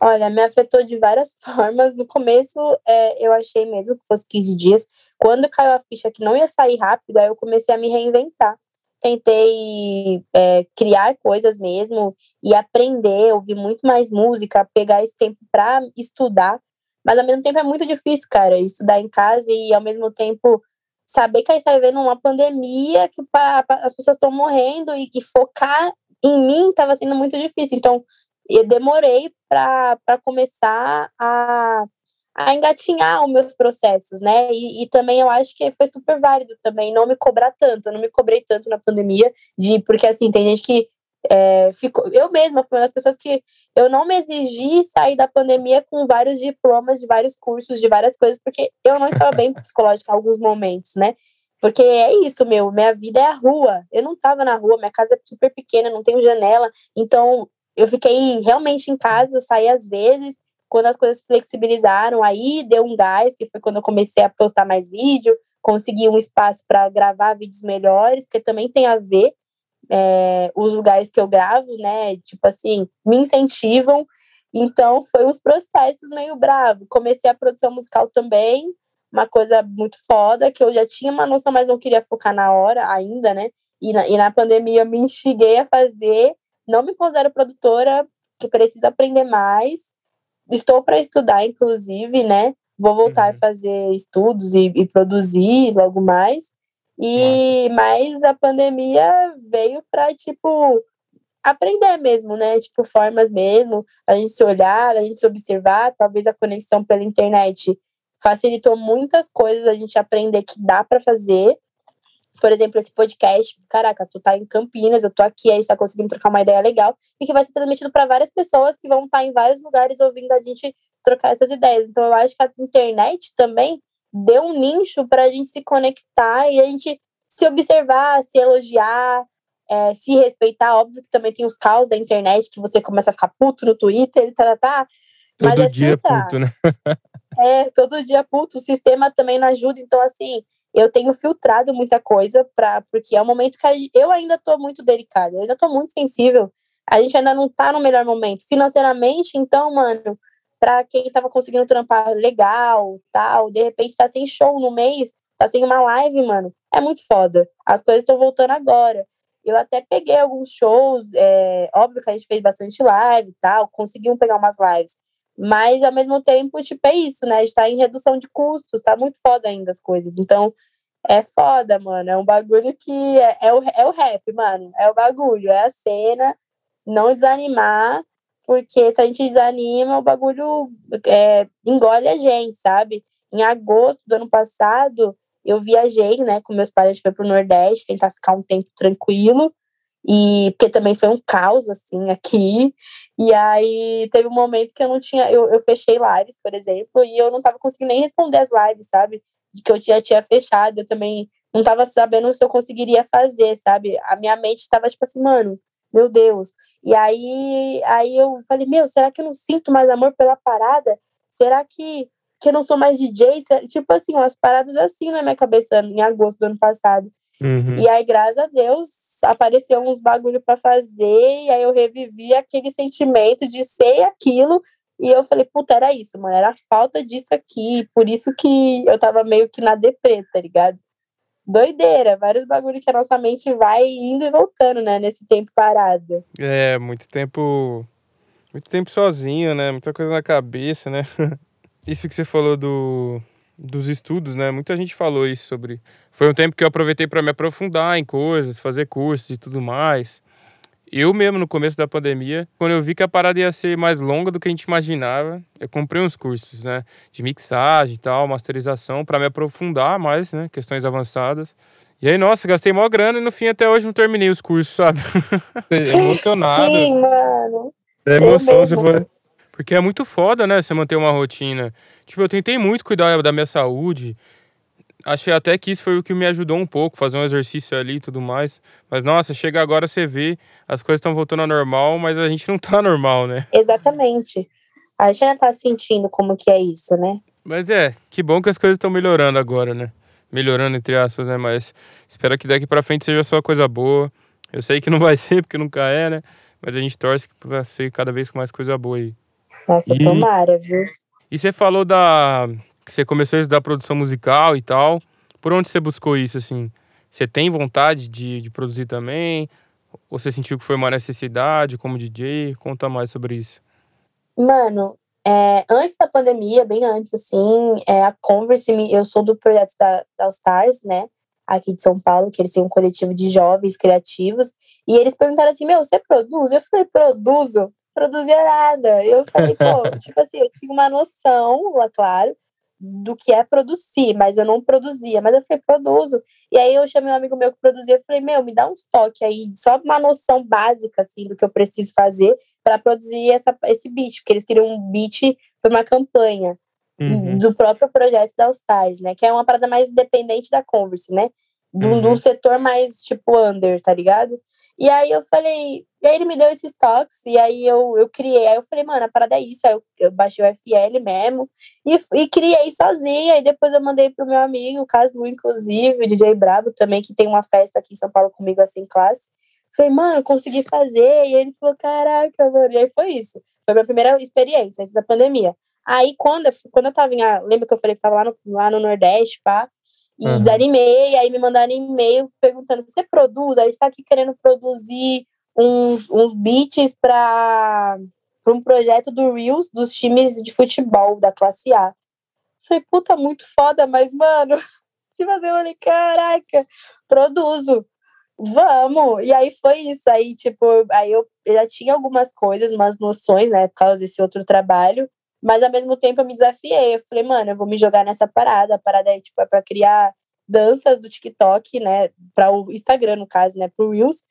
Olha, me afetou de várias formas. No começo, é, eu achei mesmo que fosse 15 dias. Quando caiu a ficha que não ia sair rápido, aí eu comecei a me reinventar. Tentei é, criar coisas mesmo e aprender, ouvir muito mais música, pegar esse tempo para estudar. Mas ao mesmo tempo é muito difícil, cara, estudar em casa e ao mesmo tempo saber que a gente está vivendo uma pandemia, que as pessoas estão morrendo e, e focar em mim estava sendo muito difícil. Então, eu demorei para começar a, a engatinhar os meus processos, né? E, e, também eu acho que foi super válido também não me cobrar tanto. Eu não me cobrei tanto na pandemia, de porque assim, tem gente que é, ficou. Eu mesma fui uma das pessoas que eu não me exigi sair da pandemia com vários diplomas de vários cursos, de várias coisas, porque eu não estava bem psicológica em alguns momentos, né? Porque é isso, meu, minha vida é a rua. Eu não tava na rua, minha casa é super pequena, não tenho janela. Então, eu fiquei realmente em casa, saí às vezes. Quando as coisas flexibilizaram, aí deu um gás, que foi quando eu comecei a postar mais vídeo, consegui um espaço para gravar vídeos melhores, que também tem a ver é, os lugares que eu gravo, né? Tipo assim, me incentivam. Então, foi uns processos meio bravo. Comecei a produção musical também, uma coisa muito foda, que eu já tinha uma noção, mas não queria focar na hora ainda, né? E na, e na pandemia eu me instiguei a fazer. Não me considero produtora, que preciso aprender mais. Estou para estudar, inclusive, né? Vou voltar uhum. a fazer estudos e, e, produzir logo mais. E mas a pandemia veio para tipo aprender mesmo, né? Tipo formas mesmo, a gente se olhar, a gente se observar, talvez a conexão pela internet facilitou muitas coisas a gente aprender que dá para fazer. Por exemplo, esse podcast, caraca, tu tá em Campinas, eu tô aqui, a gente tá conseguindo trocar uma ideia legal e que vai ser transmitido para várias pessoas que vão estar tá em vários lugares ouvindo a gente trocar essas ideias. Então, eu acho que a internet também deu um nicho para a gente se conectar e a gente se observar, se elogiar, é, se respeitar. Óbvio que também tem os caos da internet que você começa a ficar puto no Twitter, tá, tá, tá. Todo mas, dia assim, puto, né? É, todo dia puto. O sistema também não ajuda. Então, assim, eu tenho filtrado muita coisa, pra, porque é um momento que eu ainda tô muito delicada, eu ainda tô muito sensível. A gente ainda não tá no melhor momento. Financeiramente, então, mano, para quem tava conseguindo trampar legal, tal, de repente tá sem show no mês, tá sem uma live, mano. É muito foda. As coisas estão voltando agora. Eu até peguei alguns shows, é, óbvio que a gente fez bastante live e tal, conseguimos pegar umas lives. Mas, ao mesmo tempo, tipo, é isso, né? A gente tá em redução de custos, tá muito foda ainda as coisas. Então, é foda, mano. É um bagulho que é, é, o, é o rap, mano. É o bagulho, é a cena. Não desanimar, porque se a gente desanima, o bagulho é, engole a gente, sabe? Em agosto do ano passado, eu viajei, né, com meus pais, a gente foi pro Nordeste, tentar ficar um tempo tranquilo. E porque também foi um caos, assim, aqui. E aí teve um momento que eu não tinha. Eu, eu fechei lives, por exemplo, e eu não tava conseguindo nem responder as lives, sabe? Que eu já tinha fechado. Eu também não tava sabendo se eu conseguiria fazer, sabe? A minha mente tava tipo assim, mano, meu Deus. E aí, aí eu falei, meu, será que eu não sinto mais amor pela parada? Será que, que eu não sou mais DJ? Tipo assim, umas paradas assim na minha cabeça em agosto do ano passado. Uhum. E aí, graças a Deus, apareceu uns bagulho para fazer, e aí eu revivi aquele sentimento de ser aquilo, e eu falei, puta, era isso, mano, era a falta disso aqui, por isso que eu tava meio que na deprê, tá ligado? Doideira, vários bagulhos que a nossa mente vai indo e voltando, né, nesse tempo parado. É, muito tempo, muito tempo sozinho, né, muita coisa na cabeça, né. Isso que você falou do, dos estudos, né? Muita gente falou isso sobre. Foi um tempo que eu aproveitei para me aprofundar em coisas, fazer cursos e tudo mais. Eu mesmo, no começo da pandemia, quando eu vi que a parada ia ser mais longa do que a gente imaginava, eu comprei uns cursos, né? De mixagem e tal, masterização, para me aprofundar mais, né? Questões avançadas. E aí, nossa, gastei maior grana e no fim até hoje não terminei os cursos, sabe? emocionado. Sim, mano. É emoção, você foi. Porque é muito foda, né? Você manter uma rotina. Tipo, eu tentei muito cuidar da minha saúde. Achei até que isso foi o que me ajudou um pouco, fazer um exercício ali e tudo mais. Mas, nossa, chega agora, você vê, as coisas estão voltando ao normal, mas a gente não tá normal, né? Exatamente. A gente já tá sentindo como que é isso, né? Mas é, que bom que as coisas estão melhorando agora, né? Melhorando, entre aspas, né? Mas espero que daqui pra frente seja só coisa boa. Eu sei que não vai ser, porque nunca é, né? Mas a gente torce pra ser cada vez com mais coisa boa aí. Nossa, e... tomara, viu? E você falou da. que você começou a estudar produção musical e tal. Por onde você buscou isso, assim? Você tem vontade de, de produzir também? Ou você sentiu que foi uma necessidade como DJ? Conta mais sobre isso. Mano, é, antes da pandemia, bem antes, assim, é, a Converse, eu sou do projeto da, da All Stars, né? Aqui de São Paulo, que eles têm um coletivo de jovens criativos. E eles perguntaram assim: Meu, você produz? Eu falei: Produzo produzia nada. Eu falei, pô, tipo assim, eu tinha uma noção, lá, claro, do que é produzir, mas eu não produzia. Mas eu falei, produzo. E aí eu chamei um amigo meu que produzia, eu falei, meu, me dá um toque aí, só uma noção básica, assim, do que eu preciso fazer para produzir essa, esse beat, porque eles queriam um beat para uma campanha uhum. do próprio projeto da All Stars, né? Que é uma parada mais independente da Converse, né? De um uhum. setor mais, tipo, under, tá ligado? E aí eu falei, e aí ele me deu esses toques, e aí eu, eu criei, aí eu falei, mano, a parada é isso, aí eu, eu baixei o FL mesmo, e, e criei sozinha, e depois eu mandei pro meu amigo, o Caslu, inclusive, o DJ Brabo também, que tem uma festa aqui em São Paulo comigo, assim, classe. Falei, mano, consegui fazer, e ele falou, caraca, mano, e aí foi isso. Foi a minha primeira experiência, antes da pandemia. Aí, quando, quando eu tava em. Lembra que eu falei que tava lá no, lá no Nordeste, pá? E uhum. desanimei, aí me mandaram e-mail perguntando: você produz? Aí está aqui querendo produzir uns, uns beats para um projeto do Reels dos times de futebol da classe A. Falei, puta, muito foda, mas, mano, tipo assim, eu falei, caraca, produzo, vamos. E aí foi isso. Aí, tipo, aí eu, eu já tinha algumas coisas, umas noções, né, por causa desse outro trabalho. Mas ao mesmo tempo eu me desafiei. Eu falei, mano, eu vou me jogar nessa parada. A parada é, tipo, é pra criar danças do TikTok, né? Para o Instagram, no caso, né? Pro Reels,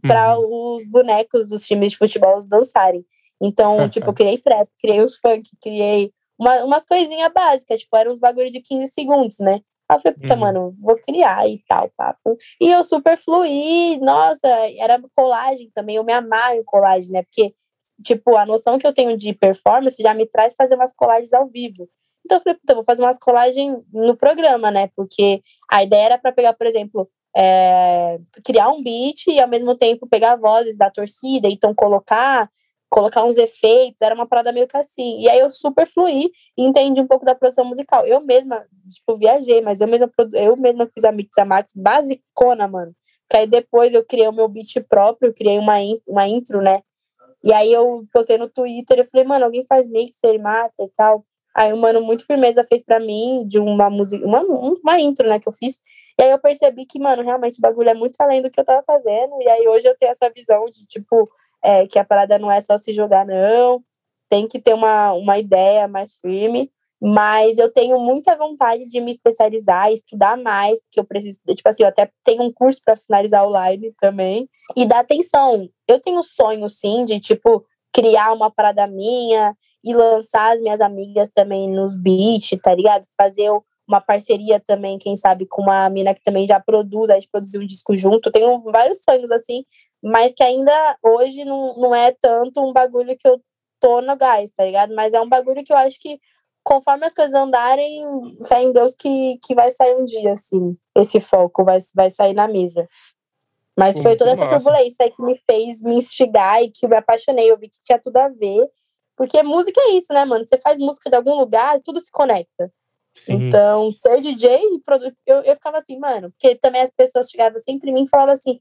para uhum. os bonecos dos times de futebol dançarem. Então, tipo, eu criei trap, criei os funk, criei uma, umas coisinhas básicas, tipo, eram uns bagulho de 15 segundos, né? Aí eu falei, puta, uhum. mano, vou criar e tal, papo. E eu super fluí, nossa, era colagem também, eu me amarro em colagem, né? Porque tipo, a noção que eu tenho de performance já me traz fazer umas colagens ao vivo. Então eu falei, puta, vou fazer umas colagens no programa, né? Porque a ideia era para pegar, por exemplo, é, criar um beat e ao mesmo tempo pegar vozes da torcida, então colocar colocar uns efeitos, era uma parada meio que assim. E aí eu super fluí e entendi um pouco da produção musical. Eu mesma, tipo, viajei, mas eu mesma, eu mesma fiz a Mix Max basicona, mano. Que aí depois eu criei o meu beat próprio, criei uma, uma intro, né? E aí eu postei no Twitter, eu falei, mano, alguém faz mixer, master e tal. Aí o mano muito firmeza fez para mim de uma música, uma, uma intro, né, que eu fiz. E aí eu percebi que, mano, realmente o bagulho é muito além do que eu tava fazendo. E aí hoje eu tenho essa visão de, tipo, é, que a parada não é só se jogar, não. Tem que ter uma, uma ideia mais firme. Mas eu tenho muita vontade de me especializar, estudar mais, porque eu preciso, tipo assim, eu até tenho um curso para finalizar online também, e dar atenção. Eu tenho sonho, sim, de, tipo, criar uma parada minha e lançar as minhas amigas também nos beats, tá ligado? Fazer uma parceria também, quem sabe, com uma mina que também já produz, a gente produzir um disco junto. Tenho vários sonhos, assim, mas que ainda hoje não, não é tanto um bagulho que eu tô no gás, tá ligado? Mas é um bagulho que eu acho que conforme as coisas andarem, fé em Deus que, que vai sair um dia, assim. Esse foco vai, vai sair na mesa. Mas foi toda essa turbulência aí que me fez me instigar e que eu me apaixonei. Eu vi que tinha tudo a ver. Porque música é isso, né, mano? Você faz música de algum lugar, tudo se conecta. Sim. Então, ser DJ, eu, eu ficava assim, mano, porque também as pessoas chegavam sempre em mim e falavam assim: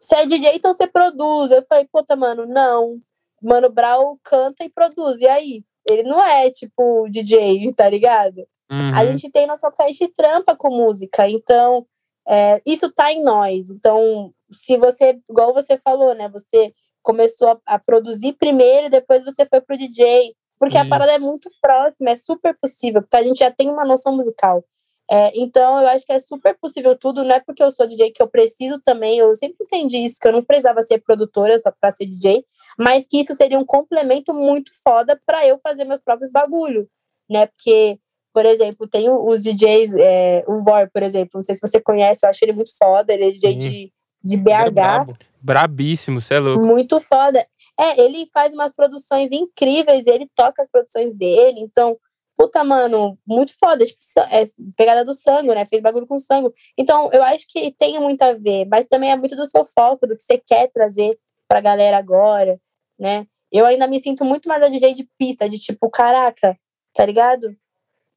você é DJ, então você produz. Eu falei, puta, mano, não. Mano Brau canta e produz. E aí? Ele não é, tipo, DJ, tá ligado? Uhum. A gente tem nossa que a gente trampa com música, então é, isso tá em nós. Então, se você, igual você falou, né? Você começou a, a produzir primeiro e depois você foi pro DJ. Porque isso. a parada é muito próxima, é super possível, porque a gente já tem uma noção musical. É, então, eu acho que é super possível tudo, não é porque eu sou DJ que eu preciso também, eu sempre entendi isso, que eu não precisava ser produtora só para ser DJ, mas que isso seria um complemento muito foda para eu fazer meus próprios bagulho, né? Porque, por exemplo, tem os DJs, é, o Vor, por exemplo, não sei se você conhece, eu acho ele muito foda, ele é DJ de, de BH. É Brabíssimo, você é louco. Muito foda. É, ele faz umas produções incríveis, ele toca as produções dele, então, puta, mano, muito foda, tipo, é pegada do sangue, né? Fez bagulho com sangue. Então, eu acho que tem muito a ver, mas também é muito do seu foco, do que você quer trazer pra galera agora né? Eu ainda me sinto muito mais a DJ de pista, de tipo, caraca, tá ligado?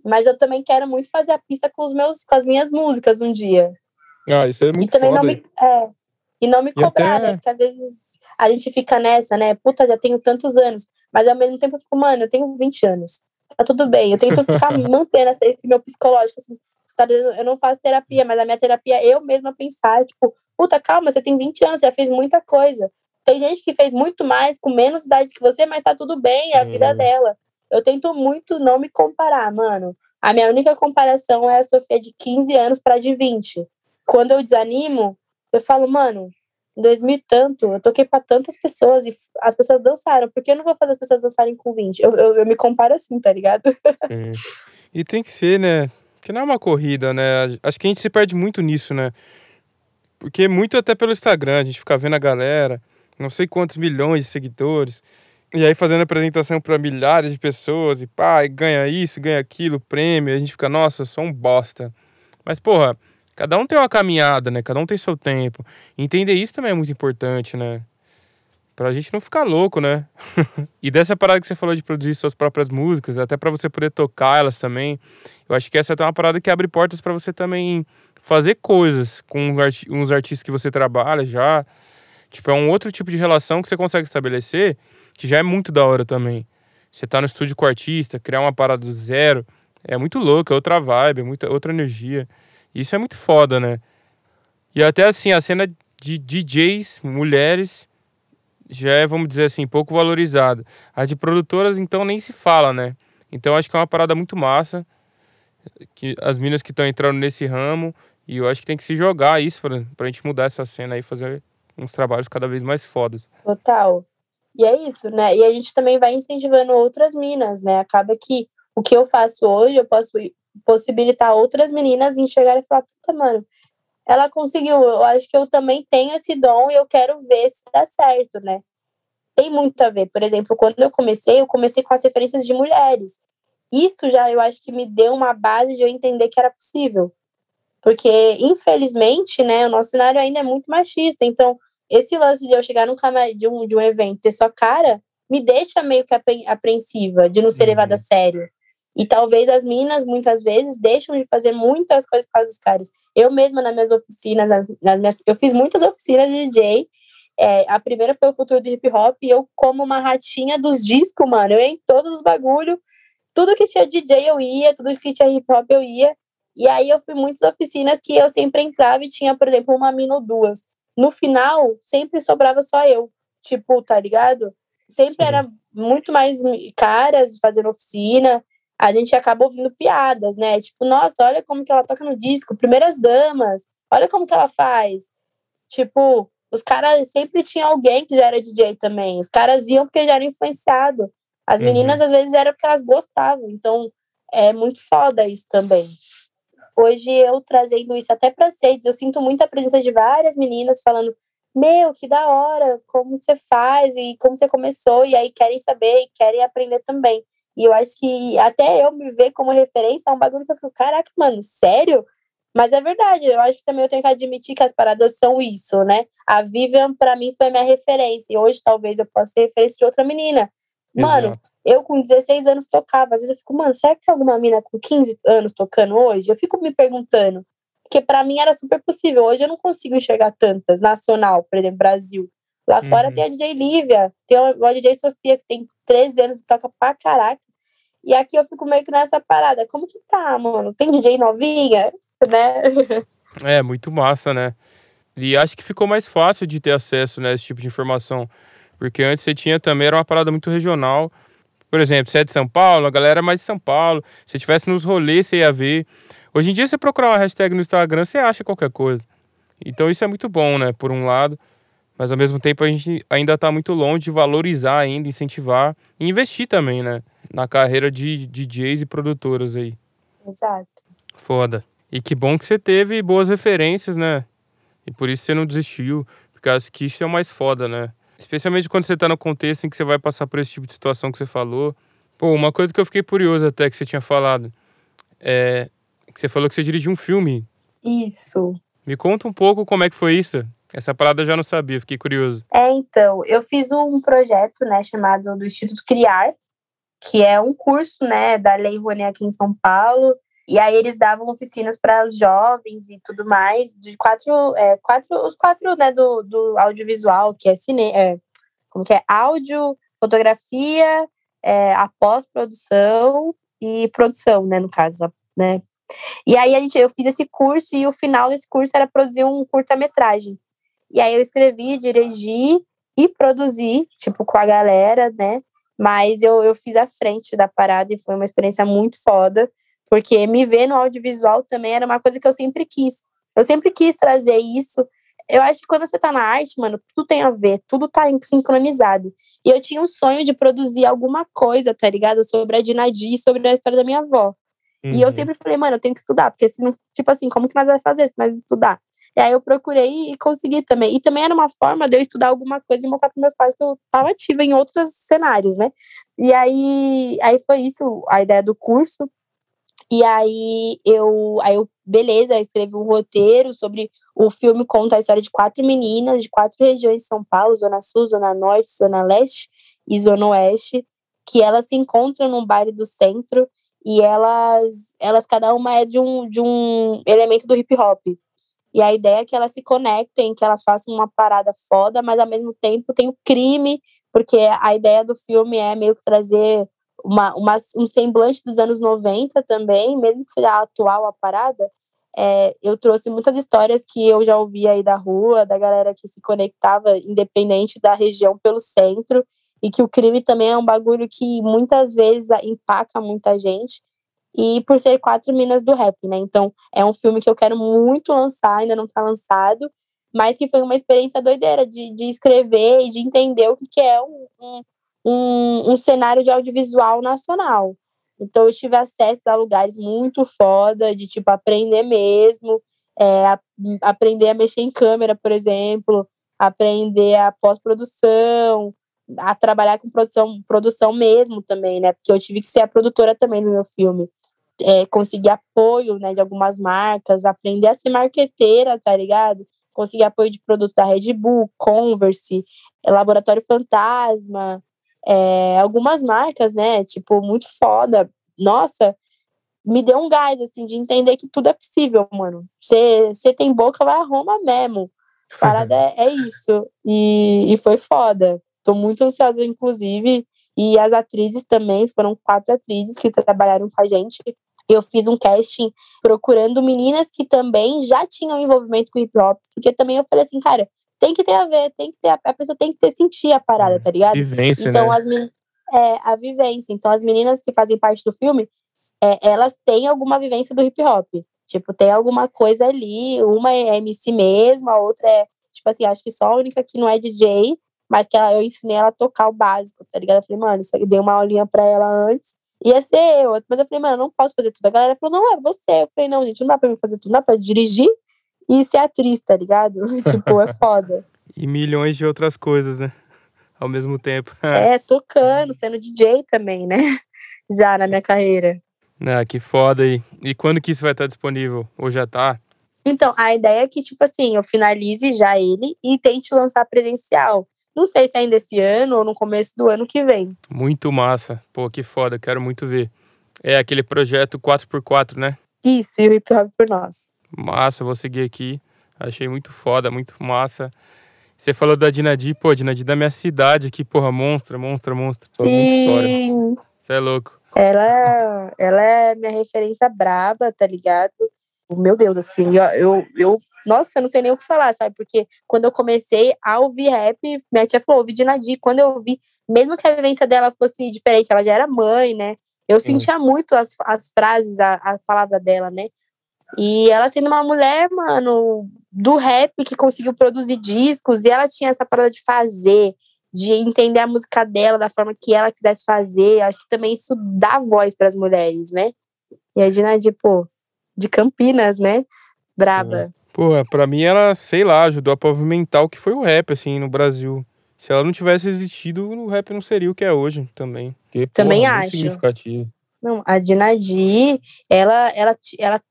Mas eu também quero muito fazer a pista com os meus, com as minhas músicas um dia. Ah, isso é muito E também foda. não me, é, e não me cobrar, até... né? Porque às vezes a gente fica nessa, né? Puta, já tenho tantos anos. Mas ao mesmo tempo eu fico, mano, eu tenho 20 anos. Tá tudo bem. Eu tento ficar mantendo esse meu psicológico, assim. Eu não faço terapia, mas a minha terapia é eu mesma pensar, tipo, puta, calma, você tem 20 anos, já fez muita coisa. Tem gente que fez muito mais com menos idade que você, mas tá tudo bem, é a vida dela. Eu tento muito não me comparar, mano. A minha única comparação é a Sofia de 15 anos para de 20. Quando eu desanimo, eu falo, mano, em 2000 e tanto, eu toquei para tantas pessoas e as pessoas dançaram. Por que eu não vou fazer as pessoas dançarem com 20? Eu, eu, eu me comparo assim, tá ligado? Sim. E tem que ser, né? Que não é uma corrida, né? Acho que a gente se perde muito nisso, né? Porque muito até pelo Instagram, a gente fica vendo a galera, não sei quantos milhões de seguidores, e aí fazendo apresentação para milhares de pessoas, e e ganha isso, ganha aquilo, prêmio, a gente fica, nossa, eu sou um bosta. Mas, porra, cada um tem uma caminhada, né? Cada um tem seu tempo. entender isso também é muito importante, né? Pra gente não ficar louco, né? e dessa parada que você falou de produzir suas próprias músicas, até para você poder tocar elas também, eu acho que essa é uma parada que abre portas para você também fazer coisas com uns artistas que você trabalha já. Tipo, é um outro tipo de relação que você consegue estabelecer que já é muito da hora também. Você tá no estúdio com o artista, criar uma parada do zero, é muito louco, é outra vibe, é muita, outra energia. Isso é muito foda, né? E até assim, a cena de DJs, mulheres, já é, vamos dizer assim, pouco valorizada. A de produtoras, então, nem se fala, né? Então, acho que é uma parada muito massa. Que as minas que estão entrando nesse ramo. E eu acho que tem que se jogar isso pra, pra gente mudar essa cena aí, fazer uns trabalhos cada vez mais fodas. Total. E é isso, né? E a gente também vai incentivando outras minas, né? Acaba que o que eu faço hoje, eu posso possibilitar outras meninas enxergarem e falar, puta, mano, ela conseguiu. Eu acho que eu também tenho esse dom e eu quero ver se dá certo, né? Tem muito a ver. Por exemplo, quando eu comecei, eu comecei com as referências de mulheres. Isso já eu acho que me deu uma base de eu entender que era possível. Porque, infelizmente, né, o nosso cenário ainda é muito machista. Então, esse lance de eu chegar num de um, de um evento ter só cara, me deixa meio que apreensiva de não ser uhum. levada a sério. E talvez as minas, muitas vezes, deixam de fazer muitas coisas por causa dos caras. Eu mesma, nas minhas oficinas, nas, nas minhas, eu fiz muitas oficinas de DJ. É, a primeira foi o futuro do hip hop, e eu, como uma ratinha dos discos, mano, eu ia em todos os bagulho. Tudo que tinha DJ eu ia, tudo que tinha hip hop eu ia. E aí eu fui muitas oficinas que eu sempre entrava e tinha, por exemplo, uma mina ou duas. No final, sempre sobrava só eu. Tipo, tá ligado? Sempre Sim. era muito mais caras fazendo oficina a gente acaba ouvindo piadas, né? Tipo, nossa, olha como que ela toca no disco, primeiras damas, olha como que ela faz. Tipo, os caras sempre tinha alguém que já era DJ também. Os caras iam porque já era influenciado. As uhum. meninas, às vezes, era porque elas gostavam. Então, é muito foda isso também. Hoje, eu trazendo isso até para sedes, eu sinto muita presença de várias meninas falando: Meu, que da hora, como você faz e como você começou. E aí querem saber e querem aprender também. E eu acho que até eu me ver como referência é um bagulho que eu fico, caraca, mano, sério? Mas é verdade, eu acho que também eu tenho que admitir que as paradas são isso, né? A Vivian, para mim, foi minha referência. E hoje, talvez, eu possa ser referência de outra menina. Mano, Exato. Eu com 16 anos tocava. Às vezes eu fico, mano, será que tem alguma menina com 15 anos tocando hoje? Eu fico me perguntando. Porque para mim era super possível. Hoje eu não consigo enxergar tantas. Nacional, por exemplo, Brasil. Lá uhum. fora tem a DJ Lívia, tem a DJ Sofia, que tem 13 anos e toca pra caraca. E aqui eu fico meio que nessa parada. Como que tá, mano? Tem DJ novinha, né? É, muito massa, né? E acho que ficou mais fácil de ter acesso né, a esse tipo de informação. Porque antes você tinha também, era uma parada muito regional. Por exemplo, você é de São Paulo, a galera é mais de São Paulo. Se tivesse nos rolês, você ia ver. Hoje em dia, você procurar uma hashtag no Instagram, você acha qualquer coisa. Então isso é muito bom, né? Por um lado. Mas ao mesmo tempo a gente ainda está muito longe de valorizar ainda, incentivar e investir também, né? Na carreira de DJs e produtoras aí. Exato. Foda. E que bom que você teve boas referências, né? E por isso você não desistiu. Porque acho que isso é o mais foda, né? Especialmente quando você tá no contexto em que você vai passar por esse tipo de situação que você falou. Pô, uma coisa que eu fiquei curioso até que você tinha falado é que você falou que você dirigiu um filme. Isso. Me conta um pouco como é que foi isso. Essa parada eu já não sabia, fiquei curioso. É, então, eu fiz um projeto, né, chamado do Instituto Criar, que é um curso, né, da Lei Rouanet aqui em São Paulo, e aí eles davam oficinas para os jovens e tudo mais, de quatro, é, quatro os quatro, né, do, do audiovisual, que é cine, é, como que é, áudio, fotografia, é, a pós-produção e produção, né, no caso, né. E aí a gente, eu fiz esse curso e o final desse curso era produzir um curta-metragem. E aí eu escrevi, dirigi e produzi, tipo, com a galera, né? Mas eu, eu fiz a frente da parada e foi uma experiência muito foda, porque me ver no audiovisual também era uma coisa que eu sempre quis. Eu sempre quis trazer isso. Eu acho que quando você tá na arte, mano, tudo tem a ver, tudo tá sincronizado. E eu tinha um sonho de produzir alguma coisa, tá ligado? Sobre a Dinadi e sobre a história da minha avó. Uhum. E eu uhum. sempre falei, mano, eu tenho que estudar, porque se não, tipo assim, como que nós vamos fazer se nós estudar? E aí eu procurei e consegui também. E também era uma forma de eu estudar alguma coisa e mostrar para meus pais que eu estava ativa em outros cenários, né? E aí, aí foi isso a ideia do curso. E aí eu, aí eu, beleza, escrevi um roteiro sobre o filme conta a história de quatro meninas de quatro regiões de São Paulo, Zona Sul, Zona Norte, Zona Leste e Zona Oeste, que elas se encontram num baile do centro e elas, elas cada uma é de um, de um elemento do hip hop. E a ideia é que elas se conectem, que elas façam uma parada foda, mas ao mesmo tempo tem o crime, porque a ideia do filme é meio que trazer uma, uma, um semblante dos anos 90 também, mesmo que seja atual a parada. É, eu trouxe muitas histórias que eu já ouvi aí da rua, da galera que se conectava, independente da região, pelo centro, e que o crime também é um bagulho que muitas vezes empaca muita gente e por ser quatro minas do rap, né? Então é um filme que eu quero muito lançar, ainda não está lançado, mas que foi uma experiência doideira de, de escrever e de entender o que, que é um, um, um, um cenário de audiovisual nacional. Então eu tive acesso a lugares muito foda, de tipo aprender mesmo, é, a, aprender a mexer em câmera, por exemplo, aprender a pós-produção, a trabalhar com produção, produção mesmo também, né? Porque eu tive que ser a produtora também do meu filme é, conseguir apoio né, de algumas marcas, aprender a ser marqueteira, tá ligado? Conseguir apoio de produto da Red Bull, Converse, Laboratório Fantasma, é, algumas marcas, né? Tipo, muito foda. Nossa, me deu um gás, assim, de entender que tudo é possível, mano. Você tem boca, vai a Roma mesmo. Parada é, é isso. E, e foi foda. Tô muito ansiosa, inclusive. E as atrizes também, foram quatro atrizes que trabalharam com a gente eu fiz um casting procurando meninas que também já tinham envolvimento com hip hop, porque também eu falei assim, cara, tem que ter a ver, tem que ter, a, a pessoa tem que ter sentir a parada, tá ligado? Vivência, então, né? as men é, a vivência. Então, as meninas que fazem parte do filme, é, elas têm alguma vivência do hip hop. Tipo, tem alguma coisa ali, uma é MC mesmo, a outra é, tipo assim, acho que só a única que não é DJ, mas que ela, eu ensinei ela a tocar o básico, tá ligado? Eu falei, mano, isso aqui dei uma aulinha pra ela antes, ia ser eu. Mas eu falei, mano, eu não posso fazer tudo. A galera falou, não, é você. Eu falei, não, gente, não dá pra mim fazer tudo, não dá pra dirigir e ser atriz, tá ligado? tipo, é foda. e milhões de outras coisas, né? Ao mesmo tempo. é, tocando, sendo DJ também, né? Já na minha carreira. Ah, que foda aí. E quando que isso vai estar disponível? Ou já tá? Então, a ideia é que, tipo assim, eu finalize já ele e tente lançar presencial. Não sei se é ainda esse ano ou no começo do ano que vem. Muito massa. Pô, que foda, quero muito ver. É aquele projeto 4x4, né? Isso, e o Hip Hop por Nós. Massa, vou seguir aqui. Achei muito foda, muito massa. Você falou da Dinadi, pô, Dinadi da minha cidade aqui, porra, monstra, monstra, monstra. Sim. Você é louco. Ela, ela é minha referência braba, tá ligado? Meu Deus, assim, eu, eu, eu nossa, eu não sei nem o que falar, sabe? Porque quando eu comecei a ouvir rap, minha tia falou, ouvi de Nadir. Quando eu ouvi, mesmo que a vivência dela fosse diferente, ela já era mãe, né? Eu sentia muito as, as frases, a, a palavra dela, né? E ela sendo uma mulher, mano, do rap que conseguiu produzir discos, e ela tinha essa parada de fazer, de entender a música dela da forma que ela quisesse fazer. Acho que também isso dá voz para as mulheres, né? E a Dinadir, pô, de Campinas, né? Braba. Porra, pra mim ela, sei lá, ajudou a pavimentar o que foi o rap, assim, no Brasil. Se ela não tivesse existido, o rap não seria o que é hoje também. Porque, também porra, acho. significativo. Não, a Dinadi, ela, ela, ela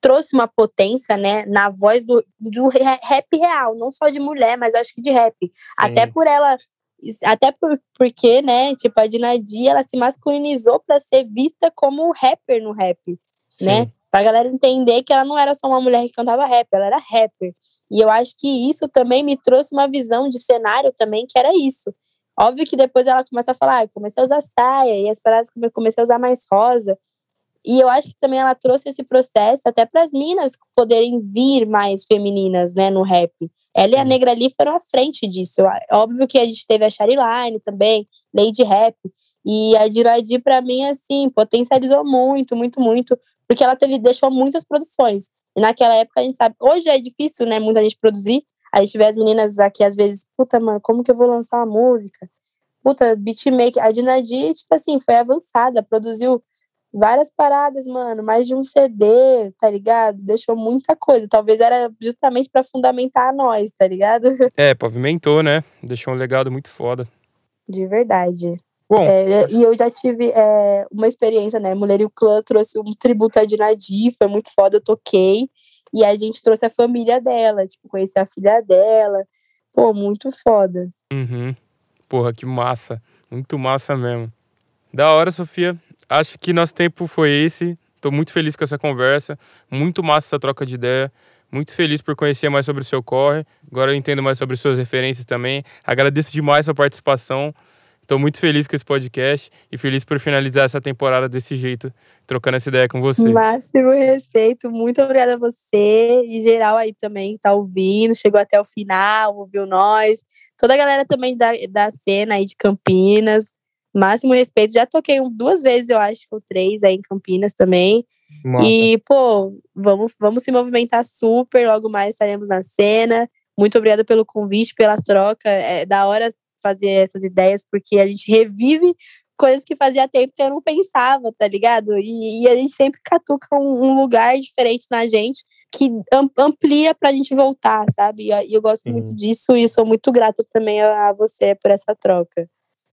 trouxe uma potência, né, na voz do, do rap real, não só de mulher, mas acho que de rap. Até por ela, até por, porque, né, tipo, a Dinadi, ela se masculinizou para ser vista como rapper no rap, né? Sim. né? Pra galera entender que ela não era só uma mulher que cantava rap, ela era rapper. E eu acho que isso também me trouxe uma visão de cenário também, que era isso. Óbvio que depois ela começa a falar, ah, comecei a usar saia, e as paradas comecei a usar mais rosa. E eu acho que também ela trouxe esse processo até para as minas poderem vir mais femininas, né, no rap. Ela e a Negra ali foram à frente disso. Óbvio que a gente teve a Shariline também, Lady Rap. E a Diraidi, para mim, assim, potencializou muito, muito, muito porque ela teve, deixou muitas produções. E naquela época a gente sabe, hoje é difícil, né, muita gente produzir. A gente vê as meninas aqui às vezes, puta, mano, como que eu vou lançar uma música? Puta, beatmaker. A Dinadi, tipo assim, foi avançada, produziu várias paradas, mano, mais de um CD, tá ligado? Deixou muita coisa. Talvez era justamente para fundamentar a nós, tá ligado? É, pavimentou, né? Deixou um legado muito foda. De verdade. Bom, é, e eu já tive é, uma experiência, né? Mulher e o Clã trouxe um tributo a Dinadi, foi muito foda, eu toquei. E a gente trouxe a família dela, tipo, conheci a filha dela. Pô, muito foda. Uhum. Porra, que massa. Muito massa mesmo. Da hora, Sofia. Acho que nosso tempo foi esse. Tô muito feliz com essa conversa. Muito massa essa troca de ideia. Muito feliz por conhecer mais sobre o seu corre. Agora eu entendo mais sobre suas referências também. Agradeço demais sua participação. Estou muito feliz com esse podcast e feliz por finalizar essa temporada desse jeito, trocando essa ideia com você. Máximo respeito, muito obrigada a você e geral aí também que tá ouvindo, chegou até o final, ouviu nós, toda a galera também da, da cena aí de Campinas, máximo respeito. Já toquei duas vezes, eu acho, ou três aí em Campinas também. Nossa. E, pô, vamos, vamos se movimentar super, logo mais estaremos na cena. Muito obrigada pelo convite, pela troca. É da hora fazer essas ideias, porque a gente revive coisas que fazia tempo que eu não pensava, tá ligado? E, e a gente sempre catuca um, um, lugar diferente na gente que amplia pra gente voltar, sabe? E eu, eu gosto uhum. muito disso e sou muito grata também a, a você por essa troca.